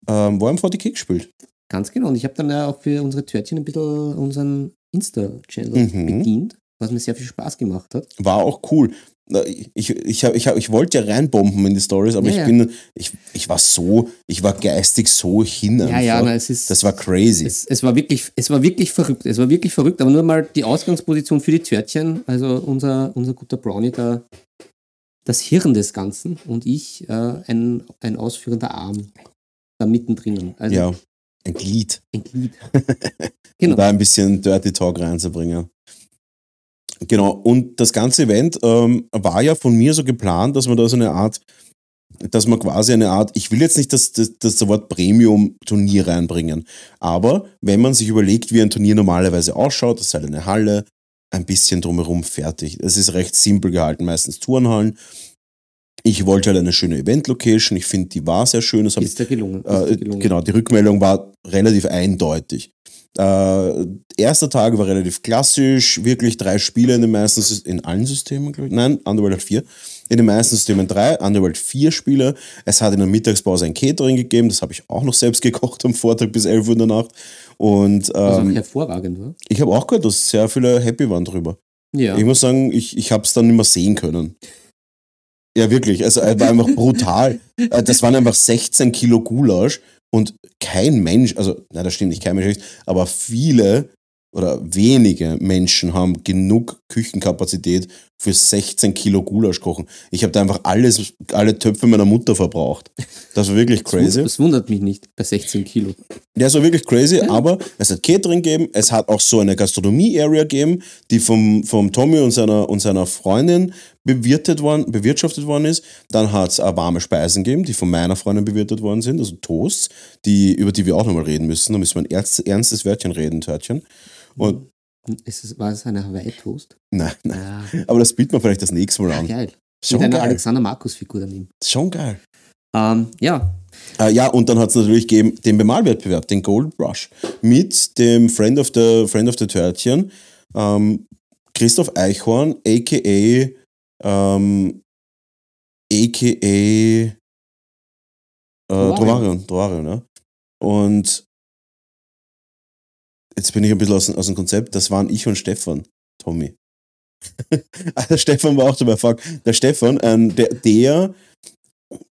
ähm, Warhammer 40k gespielt. Ganz genau. Und ich habe dann ja auch für unsere Törtchen ein bisschen unseren Insta-Channel Mhm. bedient, was mir sehr viel Spaß gemacht hat. War auch cool. Ich, ich, ich, ich wollte ja reinbomben in die Stories, aber Ja, ich ja. bin, ich, ich war so, ich war geistig so hin Ja, ja, einfach. na, es ist. Das war crazy. es, es, war wirklich, es war wirklich verrückt. Es war wirklich verrückt, aber nur mal die Ausgangsposition für die Törtchen. Also unser, unser guter Brownie da, das Hirn des Ganzen und ich äh, ein, ein ausführender Arm da mittendrin. Also ja, ein Glied. ein Glied. genau. Da ein bisschen Dirty Talk reinzubringen. Genau, und das ganze Event ähm, war ja von mir so geplant, dass man da so eine Art, dass man quasi eine Art, ich will jetzt nicht das, das, das Wort Premium-Turnier reinbringen, aber wenn man sich überlegt, wie ein Turnier normalerweise ausschaut, das ist halt eine Halle, ein bisschen drumherum fertig. Es ist recht simpel gehalten, meistens Turnhallen. Ich wollte halt eine schöne Event-Location, ich finde, die war sehr schön, das Ist dir gelungen. Äh, gelungen. genau, die Rückmeldung war relativ eindeutig. Äh, erster Tag war relativ klassisch, wirklich drei Spiele in den meisten, Sys- in allen Systemen, glaube ich. Nein, Underworld hat vier. In den meisten Systemen drei, Underworld vier Spiele. Es hat in der Mittagspause ein Catering gegeben, das habe ich auch noch selbst gekocht am Vortag bis 11 Uhr in der Nacht. Und Was auch ähm, hervorragend war. ich habe auch gehört, dass sehr viele happy waren drüber. Ja. Ich muss sagen, ich, ich habe es dann nicht mehr sehen können. Ja, wirklich. Also, er war einfach brutal. Äh, Das waren einfach 16 Kilo Gulasch und kein Mensch, also, nein, das stimmt nicht, kein Mensch, aber viele oder wenige Menschen haben genug Küchenkapazität für 16 Kilo Gulasch kochen. Ich habe da einfach alles, alle Töpfe meiner Mutter verbraucht. Das war wirklich Das crazy. Das wundert mich nicht bei 16 Kilo. Der war wirklich crazy, Ja. aber es hat Catering gegeben, es hat auch so eine Gastronomie-Area gegeben, die vom, vom Tommy und seiner, und seiner Freundin bewirtet worden, bewirtschaftet worden ist. Dann hat es warme Speisen gegeben, die von meiner Freundin bewirtet worden sind, also Toasts, die, über die wir auch nochmal reden müssen. Da müssen wir ein ernstes, ernstes Wörtchen reden, Törtchen. Und Ist es, war es eine Hawaii-Toast? nein, nein, Ja. aber das bieten wir vielleicht das nächste Mal Ah, an. geil. Schon Mit einer geil. Alexander Markus-Figur daneben. Schon geil. Ähm, ja, Äh, ja, und dann hat es natürlich gegeben den Bemalwettbewerb, den Gold Brush, mit dem Friend of the, Friend of the Törtchen, ähm, Christoph Eichhorn, a.k.a. Ähm, a.k.a. Äh, Drovarion, Drovarion, ja. Und jetzt bin ich ein bisschen aus, dem- aus dem Konzept, das waren ich und Stefan, Tommy. Der Stefan war auch dabei, fuck. Der Stefan, ähm, der, der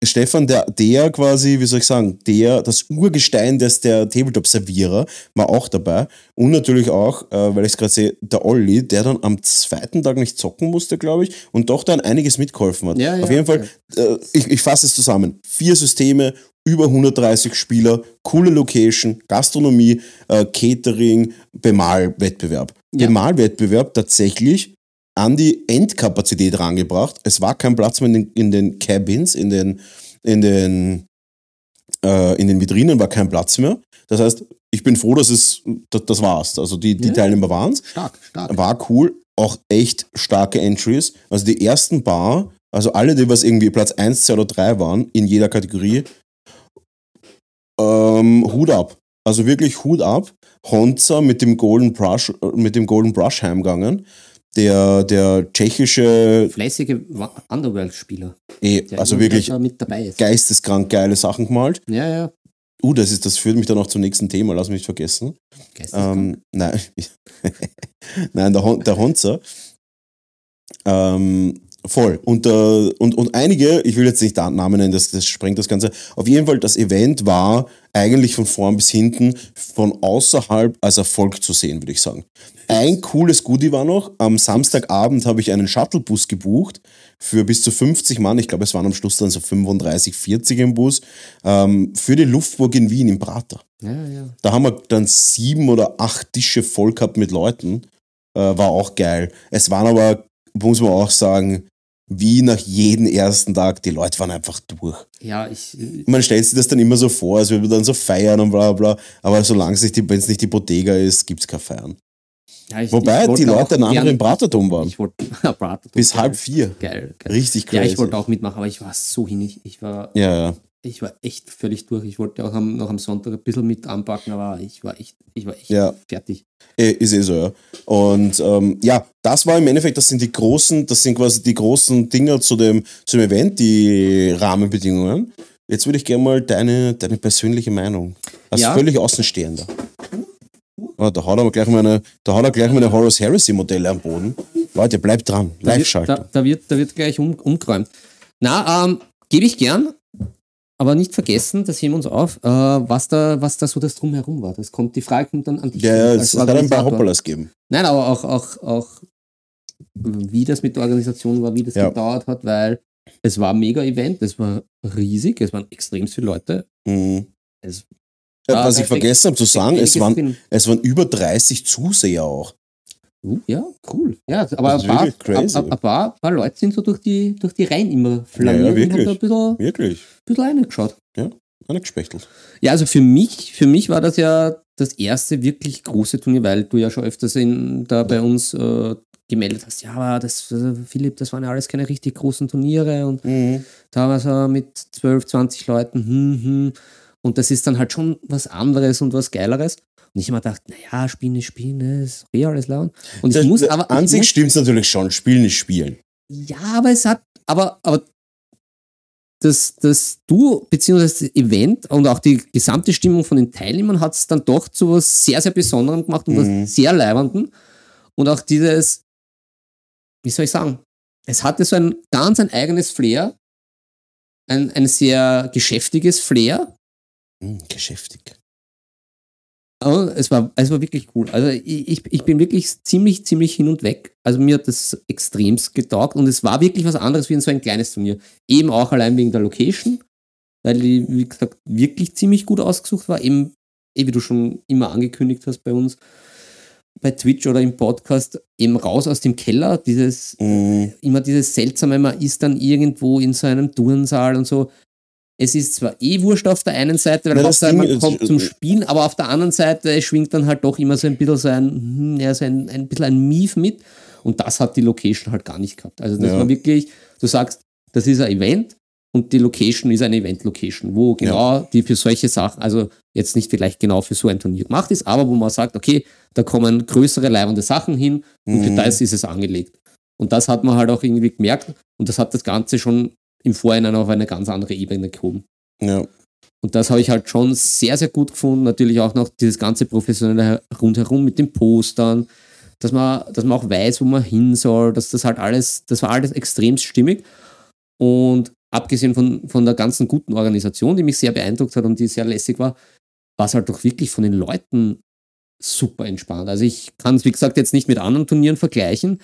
Stefan, der, der quasi, wie soll ich sagen, der, das Urgestein des der Tabletop-Servierer war auch dabei. Und natürlich auch, äh, weil ich es gerade sehe, der Olli, der dann am zweiten Tag nicht zocken musste, glaube ich, und doch dann einiges mitgeholfen hat. Ja, ja, Auf jeden Fall, äh, ich, ich fasse es zusammen. Vier Systeme, über 130 Spieler, coole Location, Gastronomie, äh, Catering, Bemalwettbewerb. Ja. Bemalwettbewerb tatsächlich an die Endkapazität rangebracht. Es war kein Platz mehr in den, in den Cabins, in den, in den, äh, in den Vitrinen war kein Platz mehr. Das heißt, ich bin froh, dass es, das, das war's. Also die, die Ja. Teilnehmer waren's. stark, stark. War cool. Auch echt starke Entries. Also die ersten paar, also alle, die was irgendwie Platz 1, 2 oder 3 waren, in jeder Kategorie, ähm, Hut ab. Also wirklich Hut ab. Honza mit dem Golden Brush, äh, mit dem Golden Brush heimgegangen. Der, der tschechische, Fleißige Underworld-Spieler, eh, also wirklich mit dabei ist. geisteskrank geile Sachen gemalt. Ja, ja. Uh, das, ist, das führt mich dann auch zum nächsten Thema, lass mich nicht vergessen. Geisteskrank. Ähm, nein, nein, der, Hon der Honza. Ähm, voll. Und, äh, und, und einige, ich will jetzt nicht Namen nennen, das, das sprengt das Ganze. Auf jeden Fall, das Event war eigentlich von vorn bis hinten von außerhalb als Erfolg zu sehen, würde ich sagen. Ein cooles Goodie war noch, am Samstagabend habe ich einen Shuttlebus gebucht für bis zu 50 Mann. Ich glaube, es waren am Schluss dann so 35, 40 im Bus, ähm, für die Luftburg in Wien, im Prater. ja, ja. Da haben wir dann sieben oder acht Tische voll gehabt mit Leuten. Äh, war auch geil. Es waren aber, muss man auch sagen, wie nach jedem ersten Tag, die Leute waren einfach durch. Ja, ich, äh, Man stellt sich das dann immer so vor, als würde man dann so feiern und bla bla bla. Aber solange es nicht, die- wenn es nicht die Bodega ist, gibt es kein Feiern. ja, ich Wobei ich die Leute einen anderen gern- Praterturm waren. Ich wollte, ja, Praterturm, Bis geil. halb vier. Geil, geil. Richtig Ja, crazy. ich wollte auch mitmachen, aber ich war so hinig. Ich war, Ja, ja. Ich war echt völlig durch. Ich wollte auch am, noch am Sonntag ein bisschen mit anpacken, aber ich war echt, ich war echt Ja. fertig. Eh, Ist eh so, ja. Und ähm, ja, das war im Endeffekt, das sind die großen, das sind quasi die großen Dinger zu dem, zu dem Event, die Rahmenbedingungen. Jetzt würde ich gerne mal deine, deine persönliche Meinung. Als Ja. völlig Außenstehender. Oh, da haut er gleich meine, da haut er gleich meine Horus Heresy Modelle am Boden. Leute, bleibt dran. Da wird, Live-Schalter. da, da, wird, da wird gleich um, umgeräumt. Na, ähm, gebe ich gern, aber nicht vergessen, das heben wir uns auf, äh, was, da, was da so das Drumherum war. Das kommt, die Frage kommt dann an dich. Ja, ja, es hat ein paar. Hoppalas gegeben. Nein, aber auch, auch, auch wie das mit der Organisation war, wie das Ja. gedauert hat, weil es war ein Mega-Event, es war riesig, es waren extrem viele Leute. Mhm. Es Ja, was ich vergessen habe zu sagen, es waren, es waren über 30 Zuseher auch. Uh, ja, cool. Ja, aber ein paar, wirklich ein, ein, paar, paar Leute sind so durch die, durch die Reihen immer Ja, ja, flaniert und haben wirklich. da ein bisschen, Wirklich. bisschen reingeschaut. Angespechtelt. Ja, also für mich, für mich war das ja das erste wirklich große Turnier, weil du ja schon öfters in, da bei uns äh, gemeldet hast, ja, aber das, äh, Philipp, das waren ja alles keine richtig großen Turniere und Mhm. da war so mit 12, 20 Leuten, hm, hm. Und das ist dann halt schon was anderes und was Geileres. Und ich immer gedacht, naja, Spielen ist Spielen, ne, ist eh alles laut. Und ich Das- muss das- aber. An ich sich stimmt es natürlich schon. Spielen ist Spielen. ja, aber es hat, aber, aber das, das Du, beziehungsweise das Event und auch die gesamte Stimmung von den Teilnehmern hat es dann doch zu was sehr, sehr Besonderem gemacht und Mhm. was sehr Leibenden. Und auch dieses, wie soll ich sagen, es hatte so ein ganz ein eigenes Flair, ein, ein sehr geschäftiges Flair. Hm, geschäftig. Aber es war, es war wirklich cool. Also ich, ich- ich bin wirklich ziemlich, ziemlich hin und weg. Also mir hat das extremst getaugt und es war wirklich was anderes wie in so ein kleines Turnier. Eben auch allein wegen der Location, weil die, wie gesagt, wirklich ziemlich gut ausgesucht war. Eben, eh, wie du schon immer angekündigt hast bei uns, bei Twitch oder im Podcast, eben raus aus dem Keller, dieses, Mhm. immer dieses Seltsame, man ist dann irgendwo in so einem Turnsaal und so. Es ist zwar eh wurscht auf der einen Seite, weil das Hauptsache man kommt äh, zum Spielen, aber auf der anderen Seite schwingt dann halt doch immer so ein bisschen so ein, hm, ja, so ein, ein bisschen ein Mief mit. Und das hat die Location halt gar nicht gehabt. Also das Ja. war wirklich, du sagst, das ist ein Event und die Location ist eine Event-Location, wo genau die für solche Sachen, also jetzt nicht vielleicht genau für so ein Turnier gemacht ist, aber wo man sagt, okay, da kommen größere, leibende Sachen hin und für Mhm. das ist es angelegt. Und das hat man halt auch irgendwie gemerkt und das hat das Ganze schon im Vorhinein auf eine ganz andere Ebene gehoben. Ja. Und das habe ich halt schon sehr, sehr gut gefunden. Natürlich auch noch dieses ganze Professionelle rundherum mit den Postern, dass man, dass man auch weiß, wo man hin soll, dass das halt alles, das war alles extrem stimmig. Und abgesehen von, von der ganzen guten Organisation, die mich sehr beeindruckt hat und die sehr lässig war, war es halt doch wirklich von den Leuten super entspannt. Also ich kann es, wie gesagt, jetzt nicht mit anderen Turnieren vergleichen.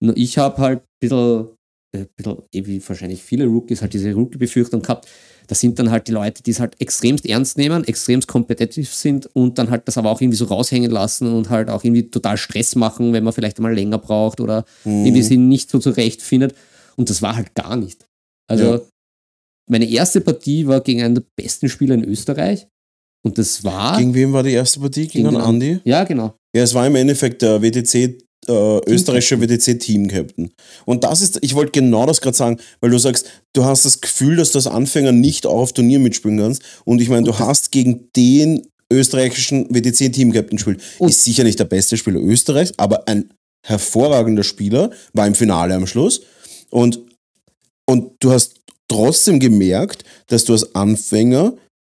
Nur ich habe halt ein bisschen, äh, bisschen, eh wie wahrscheinlich viele Rookies, halt diese Rookie-Befürchtung gehabt. Das sind dann halt die Leute, die es halt extremst ernst nehmen, extremst kompetitiv sind und dann halt das aber auch irgendwie so raushängen lassen und halt auch irgendwie total Stress machen, wenn man vielleicht einmal länger braucht oder Mhm. irgendwie sie nicht so zurechtfindet. Und das war halt gar nicht. Also Ja. meine erste Partie war gegen einen der besten Spieler in Österreich. Und das war. Gegen wen war die erste Partie? Gegen, Gegen einen Andi? ja, genau. Ja, es war im Endeffekt der WTC, äh, österreichische WTC-Team-Captain. Und das ist, ich wollte genau das gerade sagen, weil du sagst, du hast das Gefühl, dass du als Anfänger nicht auch auf Turnier mitspielen kannst. Und ich meine, du hast gegen den österreichischen WTC-Team-Captain gespielt. Ist sicher nicht der beste Spieler Österreichs, aber ein hervorragender Spieler, war im Finale am Schluss. Und, und du hast trotzdem gemerkt, dass du als Anfänger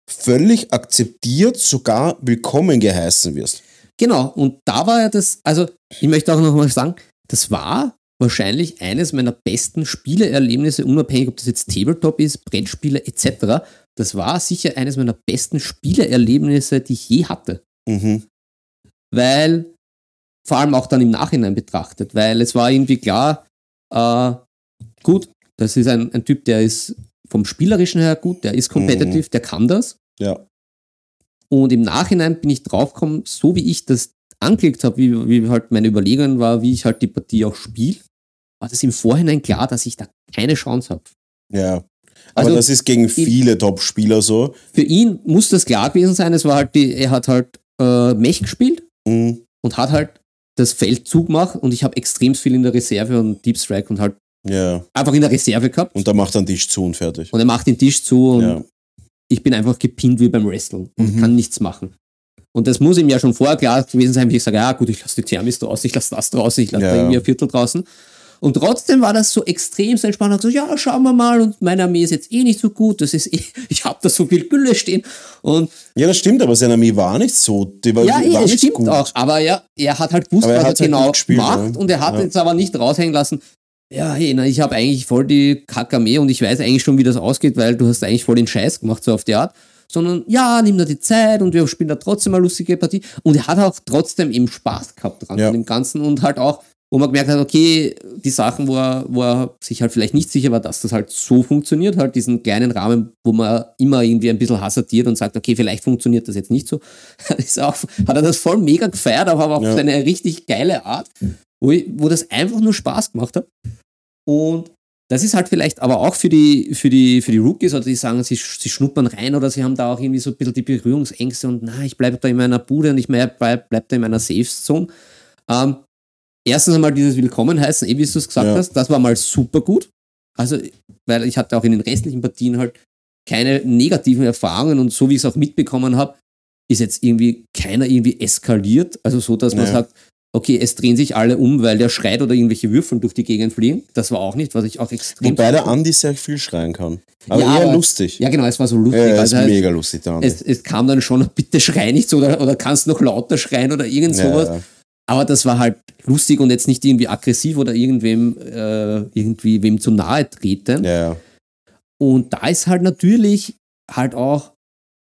völlig akzeptiert, sogar willkommen geheißen wirst. Genau, und da war ja das, also ich möchte auch nochmal sagen, das war wahrscheinlich eines meiner besten Spieleerlebnisse, unabhängig ob das jetzt Tabletop ist, Brettspiele etc. Das war sicher eines meiner besten Spieleerlebnisse, die ich je hatte. Mhm. Weil, vor allem auch dann im Nachhinein betrachtet, weil es war irgendwie klar, äh, gut, das ist ein, ein Typ, der ist vom Spielerischen her gut, der ist competitive, der kann das. Ja. Und im Nachhinein bin ich draufgekommen, so wie ich das angeklickt habe, wie, wie halt meine Überlegungen war, wie ich halt die Partie auch spiele, war das im Vorhinein klar, dass ich da keine Chance habe. Ja. Aber Also, das ist gegen viele Top-Spieler so. Für ihn muss das klar gewesen sein, es war halt die, er hat halt äh, Mech gespielt Mhm. und hat halt das Feld zugemacht und ich habe extrem viel in der Reserve und Deep Strike und halt Ja. einfach in der Reserve gehabt. Und da macht er den Tisch zu und fertig. Und er macht den Tisch zu und Ja. Ich bin einfach gepinnt wie beim Wrestling und Mhm. kann nichts machen. Und das muss ihm ja schon vorher klar gewesen sein, wie ich sage, ja gut, ich lasse die Thermis draußen, ich lasse das draußen, ich lasse Ja. da irgendwie ein Viertel draußen. Und trotzdem war das so extrem entspannt. Ich so, ja, schauen wir mal. Und meine Armee ist jetzt eh nicht so gut. Das ist eh, ich habe da so viel Gülle stehen. Und Ja, das stimmt, aber seine Armee war nicht so. Die war, ja, eh, war es nicht stimmt gut. auch. Aber ja, er hat halt gewusst, er was er halt genau gespielt, macht. ja. Und er hat Ja. jetzt aber nicht raushängen lassen. Ja, hey, na, ich habe eigentlich voll die Kack-Armee und ich weiß eigentlich schon, wie das ausgeht, weil du hast eigentlich voll den Scheiß gemacht, so auf die Art. Sondern ja, nimm dir die Zeit und wir spielen da trotzdem eine lustige Partie. Und er hat auch trotzdem eben Spaß gehabt dran Ja. an dem Ganzen und halt auch, wo man gemerkt hat, okay, die Sachen, wo er, wo er sich halt vielleicht nicht sicher war, dass das halt so funktioniert, halt diesen kleinen Rahmen, wo man immer irgendwie ein bisschen hasardiert und sagt, okay, vielleicht funktioniert das jetzt nicht so, ist auch, hat er das voll mega gefeiert, aber auf Ja. seine richtig geile Art, wo, ich, wo das einfach nur Spaß gemacht hat. Und das ist halt vielleicht aber auch für die, für die, für die Rookies, oder die sagen, sie, sie schnuppern rein oder sie haben da auch irgendwie so ein bisschen die Berührungsängste und na, ich bleibe da in meiner Bude und ich bleib, bleib da in meiner Safe Zone. Ähm, erstens einmal dieses Willkommen heißen, eh wie du es gesagt Ja. hast, das war mal super gut. Also, weil ich hatte auch in den restlichen Partien halt keine negativen Erfahrungen und so wie ich es auch mitbekommen habe, ist jetzt irgendwie keiner irgendwie eskaliert. Also so, dass man Ja. sagt, okay, es drehen sich alle um, weil der schreit oder irgendwelche Würfel durch die Gegend fliegen. Das war auch nicht, was ich auch extrem. Wobei der Andi sehr viel schreien kann. Aber Ja, eher aber- lustig. ja, genau, es war so lustig. Ja, ist also mega lustig, der Andi. es, es kam dann schon, bitte schrei nicht so oder, oder kannst noch lauter schreien oder irgend sowas. ja, ja. Aber das war halt lustig und jetzt nicht irgendwie aggressiv oder irgendwem äh, irgendwie wem zu nahe treten. ja, ja. Und da ist halt natürlich halt auch,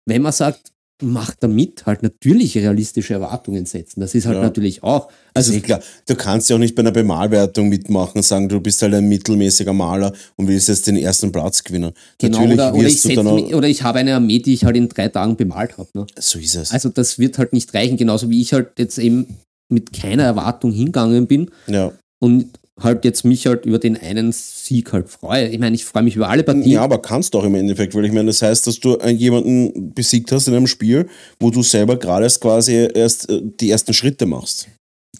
wenn man sagt, macht damit, halt natürlich realistische Erwartungen setzen. Das ist halt Ja. natürlich auch. Also ist klar, du kannst ja auch nicht bei einer Bemalwertung mitmachen, sagen, du bist halt ein mittelmäßiger Maler und willst jetzt den ersten Platz gewinnen. genau, Natürlich oder, oder, ich mich- oder ich habe eine Armee, die ich halt in drei Tagen bemalt habe. Ne? so ist es. Also das wird halt nicht reichen, genauso wie ich halt jetzt eben mit keiner Erwartung hingegangen bin ja. und halt jetzt mich halt über den einen Sieg halt freue. Ich meine, ich freue mich über alle Partien. ja, aber kannst du auch im Endeffekt, weil ich meine, das heißt, dass du äh, jemanden besiegt hast in einem Spiel, wo du selber gerade erst quasi erst äh, die ersten Schritte machst.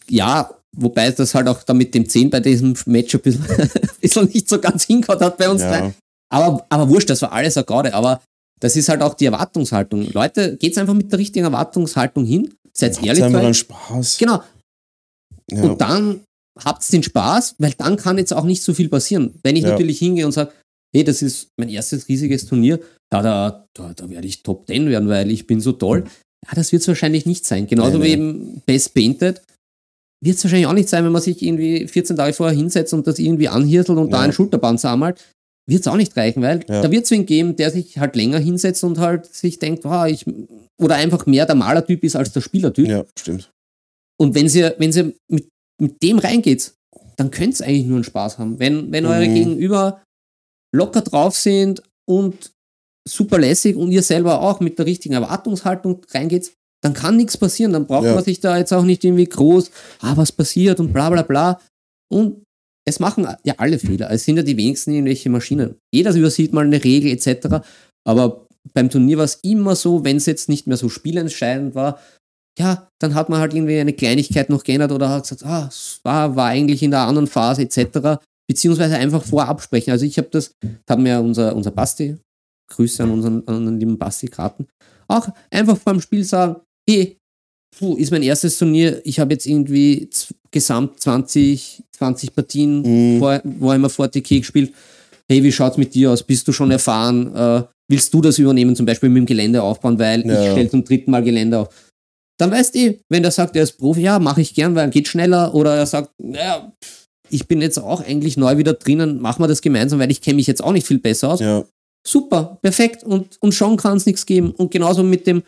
ja, wobei das halt auch da mit dem 10 bei diesem Match ein bisschen, nicht so ganz hingehauen hat bei uns Ja. drei. Aber, aber wurscht, das war alles auch gerade. Aber das ist halt auch die Erwartungshaltung. Leute, geht's einfach mit der richtigen Erwartungshaltung hin. Seid Macht's ehrlich. einfach einen Spaß. Genau. Ja. Und dann habt's den Spaß, weil dann kann jetzt auch nicht so viel passieren. Wenn ich Ja. natürlich hingehe und sage, hey, das ist mein erstes riesiges Turnier, ja, da, da, da werde ich Top 10 werden, weil ich bin so toll. Ja, das wird es wahrscheinlich nicht sein. Genauso wie eben Best Painted wird es wahrscheinlich auch nicht sein, wenn man sich irgendwie 14 Tage vorher hinsetzt und das irgendwie anhirtelt und da Ja. einen Schulterpanzer anmalt. Wird es auch nicht reichen, weil Ja. da wird es wen geben, der sich halt länger hinsetzt und halt sich denkt, wow, ich, oder einfach mehr der Malertyp ist als der Spielertyp. ja, stimmt. Und wenn sie, wenn sie mit, mit dem reingeht, dann könnt ihr eigentlich nur einen Spaß haben. Wenn, wenn eure Mhm. Gegenüber locker drauf sind und super lässig und ihr selber auch mit der richtigen Erwartungshaltung reingeht, dann kann nichts passieren. Dann braucht Ja. man sich da jetzt auch nicht irgendwie groß, ah, was passiert und bla bla bla. Und es machen ja alle Fehler. Es sind ja die wenigsten irgendwelche Maschinen. Jeder übersieht mal eine Regel etc. Aber beim Turnier war es immer so, wenn es jetzt nicht mehr so spielentscheidend war, ja, dann hat man halt irgendwie eine Kleinigkeit noch geändert oder hat gesagt, ah, es war, war eigentlich in der anderen Phase etc. Beziehungsweise einfach vorab sprechen. Also ich habe das, haben wir unser, unser Basti, Grüße an unseren, an unseren lieben Basti Kraten, auch einfach beim Spiel sagen, hey, puh, ist mein erstes Turnier. Ich habe jetzt irgendwie gesamt 20, 20 Partien Mhm. vor, Warhammer 40k gespielt. Hey, wie schaut's mit dir aus? Bist du schon erfahren? Äh, willst du das übernehmen, zum Beispiel mit dem Gelände aufbauen, weil Ja. ich stelle zum dritten Mal Gelände auf. Dann weißt du, wenn der sagt, er ist Profi, ja, mache ich gern, weil geht schneller. Oder er sagt, naja, ich bin jetzt auch eigentlich neu wieder drinnen, machen wir das gemeinsam, weil ich kenne mich jetzt auch nicht viel besser aus. Ja, Super, perfekt. Und, und schon kann es nichts geben. Und genauso mit dem,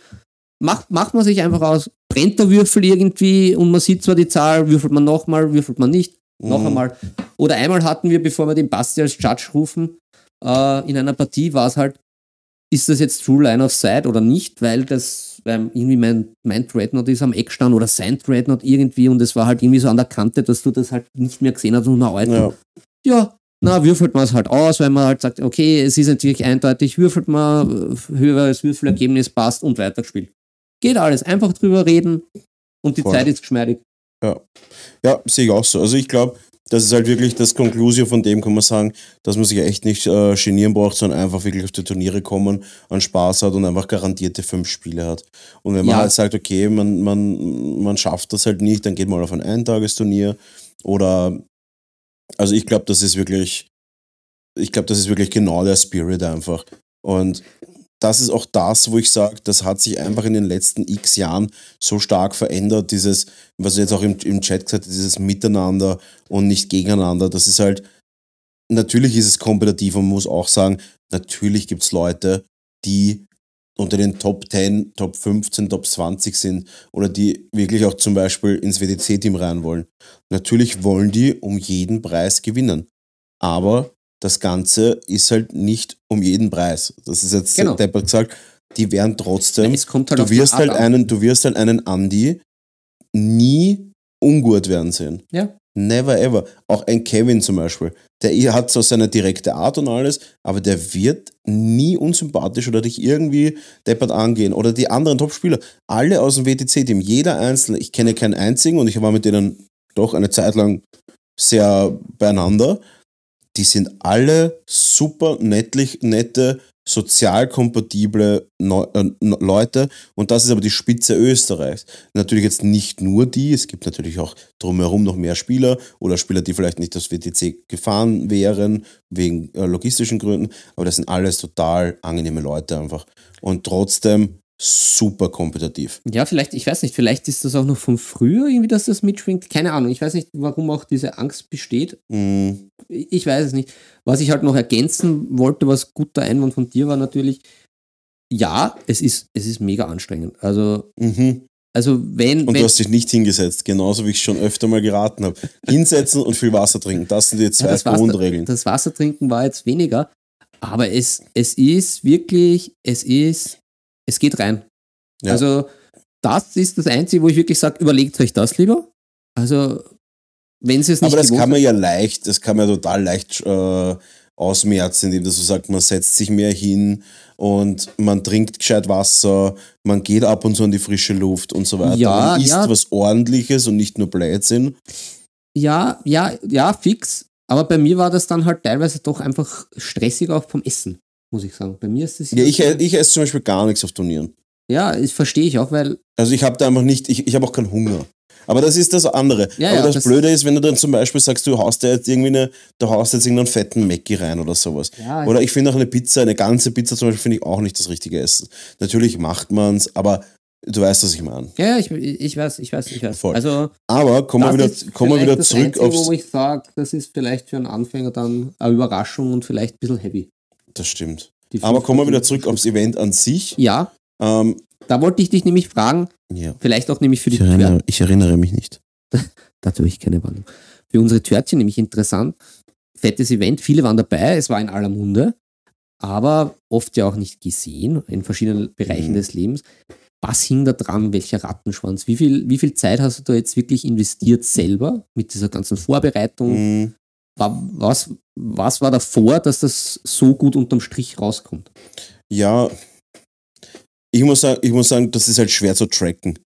macht, macht man sich einfach aus, brennt der Würfel irgendwie und man sieht zwar die Zahl, würfelt man nochmal, würfelt man nicht, noch Mhm. einmal. Oder einmal hatten wir, bevor wir den Basti als Judge rufen, äh, in einer Partie war es halt, ist das jetzt True Line of Sight oder nicht, weil das, weil irgendwie mein, mein Dreadnought ist am Eck stand oder sein Dreadnought irgendwie und es war halt irgendwie so an der Kante, dass du das halt nicht mehr gesehen hast und na, Alter, ja. ja, na, würfelt man es halt aus, weil man halt sagt, okay, es ist natürlich eindeutig, würfelt man, höheres Würfelergebnis passt und weitergespielt. Geht alles, einfach drüber reden und die Voll. Zeit ist geschmeidig. Ja, sehe ich auch so. Also ich glaube, das ist halt wirklich das Conclusio von dem, kann man sagen, dass man sich echt nicht äh, genieren braucht, sondern einfach wirklich auf die Turniere kommen, an Spaß hat und einfach garantierte fünf Spiele hat. Und wenn man Ja. halt sagt, okay, man, man, man schafft das halt nicht, dann geht man auf ein Eintagesturnier oder also ich glaube, das ist wirklich, ich glaube, das ist wirklich genau der Spirit einfach. Und das ist auch das, wo ich sage, das hat sich einfach in den letzten x Jahren so stark verändert, dieses, was du jetzt auch im, im Chat gesagt hast, dieses Miteinander und nicht gegeneinander. Das ist halt, natürlich ist es kompetitiv und man muss auch sagen, natürlich gibt es Leute, die unter den Top 10, Top 15, Top 20 sind oder die wirklich auch zum Beispiel ins WDC-Team rein wollen. Natürlich wollen die um jeden Preis gewinnen. Aber das Ganze ist halt nicht um jeden Preis. Das ist jetzt Genau. deppert gesagt. Die werden trotzdem kommt halt du wirst halt einen, du wirst halt einen Andi nie ungut werden sehen. Ja. Never ever. Auch ein Kevin zum Beispiel. Der hat so seine direkte Art und alles, aber der wird nie unsympathisch oder dich irgendwie deppert angehen. Oder die anderen Top-Spieler. Alle aus dem WTC-Team, jeder einzelne. Ich kenne keinen einzigen und ich war mit denen doch eine Zeit lang sehr beieinander. Die sind alle super nettlich, nette, sozial kompatible äh, Leute. Und das ist aber die Spitze Österreichs. Natürlich jetzt nicht nur die, es gibt natürlich auch drumherum noch mehr Spieler oder Spieler, die vielleicht nicht das WTC gefahren wären, wegen äh, logistischen Gründen, aber das sind alles total angenehme Leute einfach. Und trotzdem super kompetitiv. Ja, vielleicht, ich weiß nicht, vielleicht ist das auch noch von früher irgendwie, dass das mitschwingt. Keine Ahnung, ich weiß nicht, warum auch diese Angst besteht. Mm, Ich weiß es nicht. Was ich halt noch ergänzen wollte, was guter Einwand von dir war natürlich, ja, es ist, es ist mega anstrengend. Also, mhm. also wenn, Und wenn du hast dich nicht hingesetzt, genauso wie ich schon öfter mal geraten habe. Hinsetzen und viel Wasser trinken, das sind die zwei Ja, das, Wasser, Grundregeln. das Wasser trinken war jetzt weniger, aber es, es ist wirklich, es ist, es geht rein. Ja. Also das ist das Einzige, wo ich wirklich sage, überlegt euch das lieber. Also wenn sie es nicht Aber das kann man ja leicht, das kann man ja total leicht äh, ausmerzen, indem du so sagst, man setzt sich mehr hin und man trinkt gescheit Wasser, man geht ab und zu in die frische Luft und so weiter. Ja, man isst ja. was ordentliches und nicht nur Blödsinn. Ja, ja, ja, fix. Aber bei mir war das dann halt teilweise doch einfach stressig auch vom Essen, muss ich sagen. Bei mir ist es Ja, ich, ich esse zum Beispiel gar nichts auf Turnieren. ja, das verstehe ich auch, weil Also ich habe da einfach nicht, ich, ich habe auch keinen Hunger. Aber das ist das andere. Ja, Aber ja, das, das- Blöde ist, wenn du dann zum Beispiel sagst, du haust jetzt irgendwie eine, du haust jetzt irgendeinen fetten Mackie rein oder sowas. ja, Oder ich finde auch eine Pizza, eine ganze Pizza zum Beispiel, finde ich auch nicht das richtige Essen. Natürlich macht man es, aber du weißt, was ich meine. ja, ich, ich weiß, ich weiß, ich weiß. Voll. Also Aber kommen wir das wieder, kommen wir wieder das zurück Einzige, aufs. wo ich sage, das ist vielleicht für einen Anfänger dann eine Überraschung und vielleicht ein bisschen heavy. Das stimmt. Aber kommen wir wieder zurück aufs. Event an sich. Ja, Ähm, da wollte ich dich nämlich fragen, ja. vielleicht auch nämlich für die Ich, erinnere, ich erinnere mich nicht. Dazu habe ich keine Warnung. Für unsere Törtchen nämlich interessant. Fettes Event, viele waren dabei, es war in aller Munde, aber oft ja auch nicht gesehen in verschiedenen Bereichen Mhm. des Lebens. Was hing da dran? Welcher Rattenschwanz? Wie viel, wie viel Zeit hast du da jetzt wirklich investiert selber mit dieser ganzen Vorbereitung? Mm, War, was, was war davor, dass das so gut unterm Strich rauskommt? Ja, ich muss, sagen, ich muss sagen, das ist halt schwer zu tracken.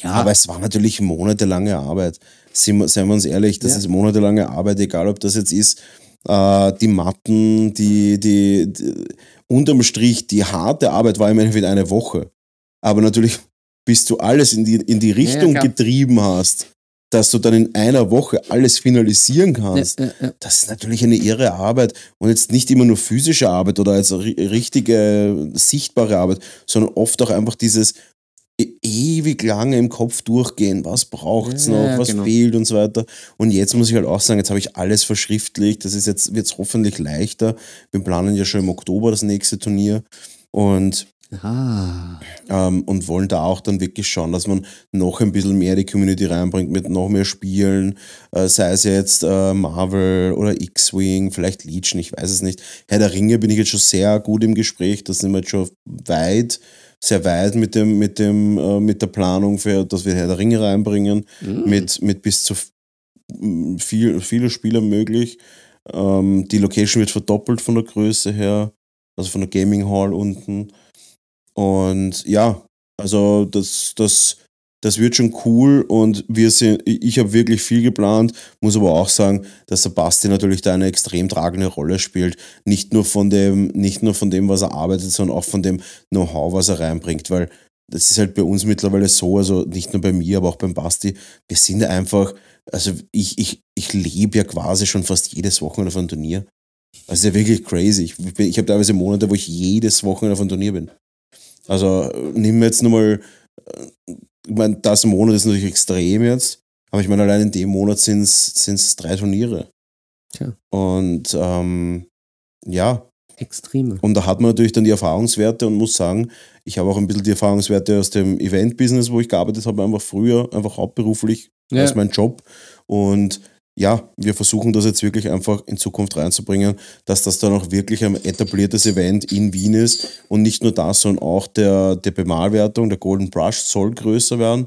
Ja, Aber es war natürlich monatelange Arbeit. Seien wir, seien wir uns ehrlich, das Ja. ist monatelange Arbeit, egal ob das jetzt ist, äh, die Matten, die, die, die, unterm Strich, die harte Arbeit war im Endeffekt eine Woche. Aber natürlich bis du alles in die, in die Richtung klar. getrieben hast, dass du dann in einer Woche alles finalisieren kannst. Ja, ja, ja. Das ist natürlich eine irre Arbeit und jetzt nicht immer nur physische Arbeit oder als ri- richtige, sichtbare Arbeit, sondern oft auch einfach dieses e- ewig lange im Kopf durchgehen, was braucht es Ja, noch, was genau. fehlt und so weiter. Und jetzt muss ich halt auch sagen, jetzt habe ich alles verschriftlicht, das ist jetzt, wird es hoffentlich leichter. Wir planen ja schon im Oktober das nächste Turnier und Ah, ähm, und wollen da auch dann wirklich schauen, dass man noch ein bisschen mehr die Community reinbringt mit noch mehr Spielen, äh, sei es jetzt äh, Marvel oder X-Wing, vielleicht Legion, ich weiß es nicht. Herr der Ringe bin ich jetzt schon sehr gut im Gespräch, da sind wir jetzt schon weit, sehr weit mit dem, mit dem, äh, mit der Planung für, dass wir Herr der Ringe reinbringen, mit, mit bis zu viel, viele Spieler möglich. Ähm, die Location wird verdoppelt von der Größe her, also von der Gaming Hall unten. Und ja, also das, das, das wird schon cool und wir sind, ich habe wirklich viel geplant, muss aber auch sagen, dass der Basti natürlich da eine extrem tragende Rolle spielt. Nicht nur von dem, nicht nur von dem, was er arbeitet, sondern auch von dem Know-how, was er reinbringt, weil das ist halt bei uns mittlerweile so, also nicht nur bei mir, aber auch beim Basti, wir sind einfach, also ich, ich, ich lebe ja quasi schon fast jedes Wochenende auf einem Turnier. Das ist ja wirklich crazy. Ich, ich habe teilweise Monate, wo ich jedes Wochenende auf einem Turnier bin. Also äh, nehmen wir jetzt nochmal, ich meine, das Monat ist natürlich extrem jetzt, aber ich meine, allein in dem Monat sind es drei Turniere. Tja. Und ähm, ja, extreme. und da hat man natürlich dann die Erfahrungswerte und muss sagen, ich habe auch ein bisschen die Erfahrungswerte aus dem Event-Business, wo ich gearbeitet habe, einfach früher, einfach hauptberuflich Ja. als mein Job. Und ja, wir versuchen das jetzt wirklich einfach in Zukunft reinzubringen, dass das dann auch wirklich ein etabliertes Event in Wien ist und nicht nur das, sondern auch der, der Bemalwertung, der Golden Brush soll größer werden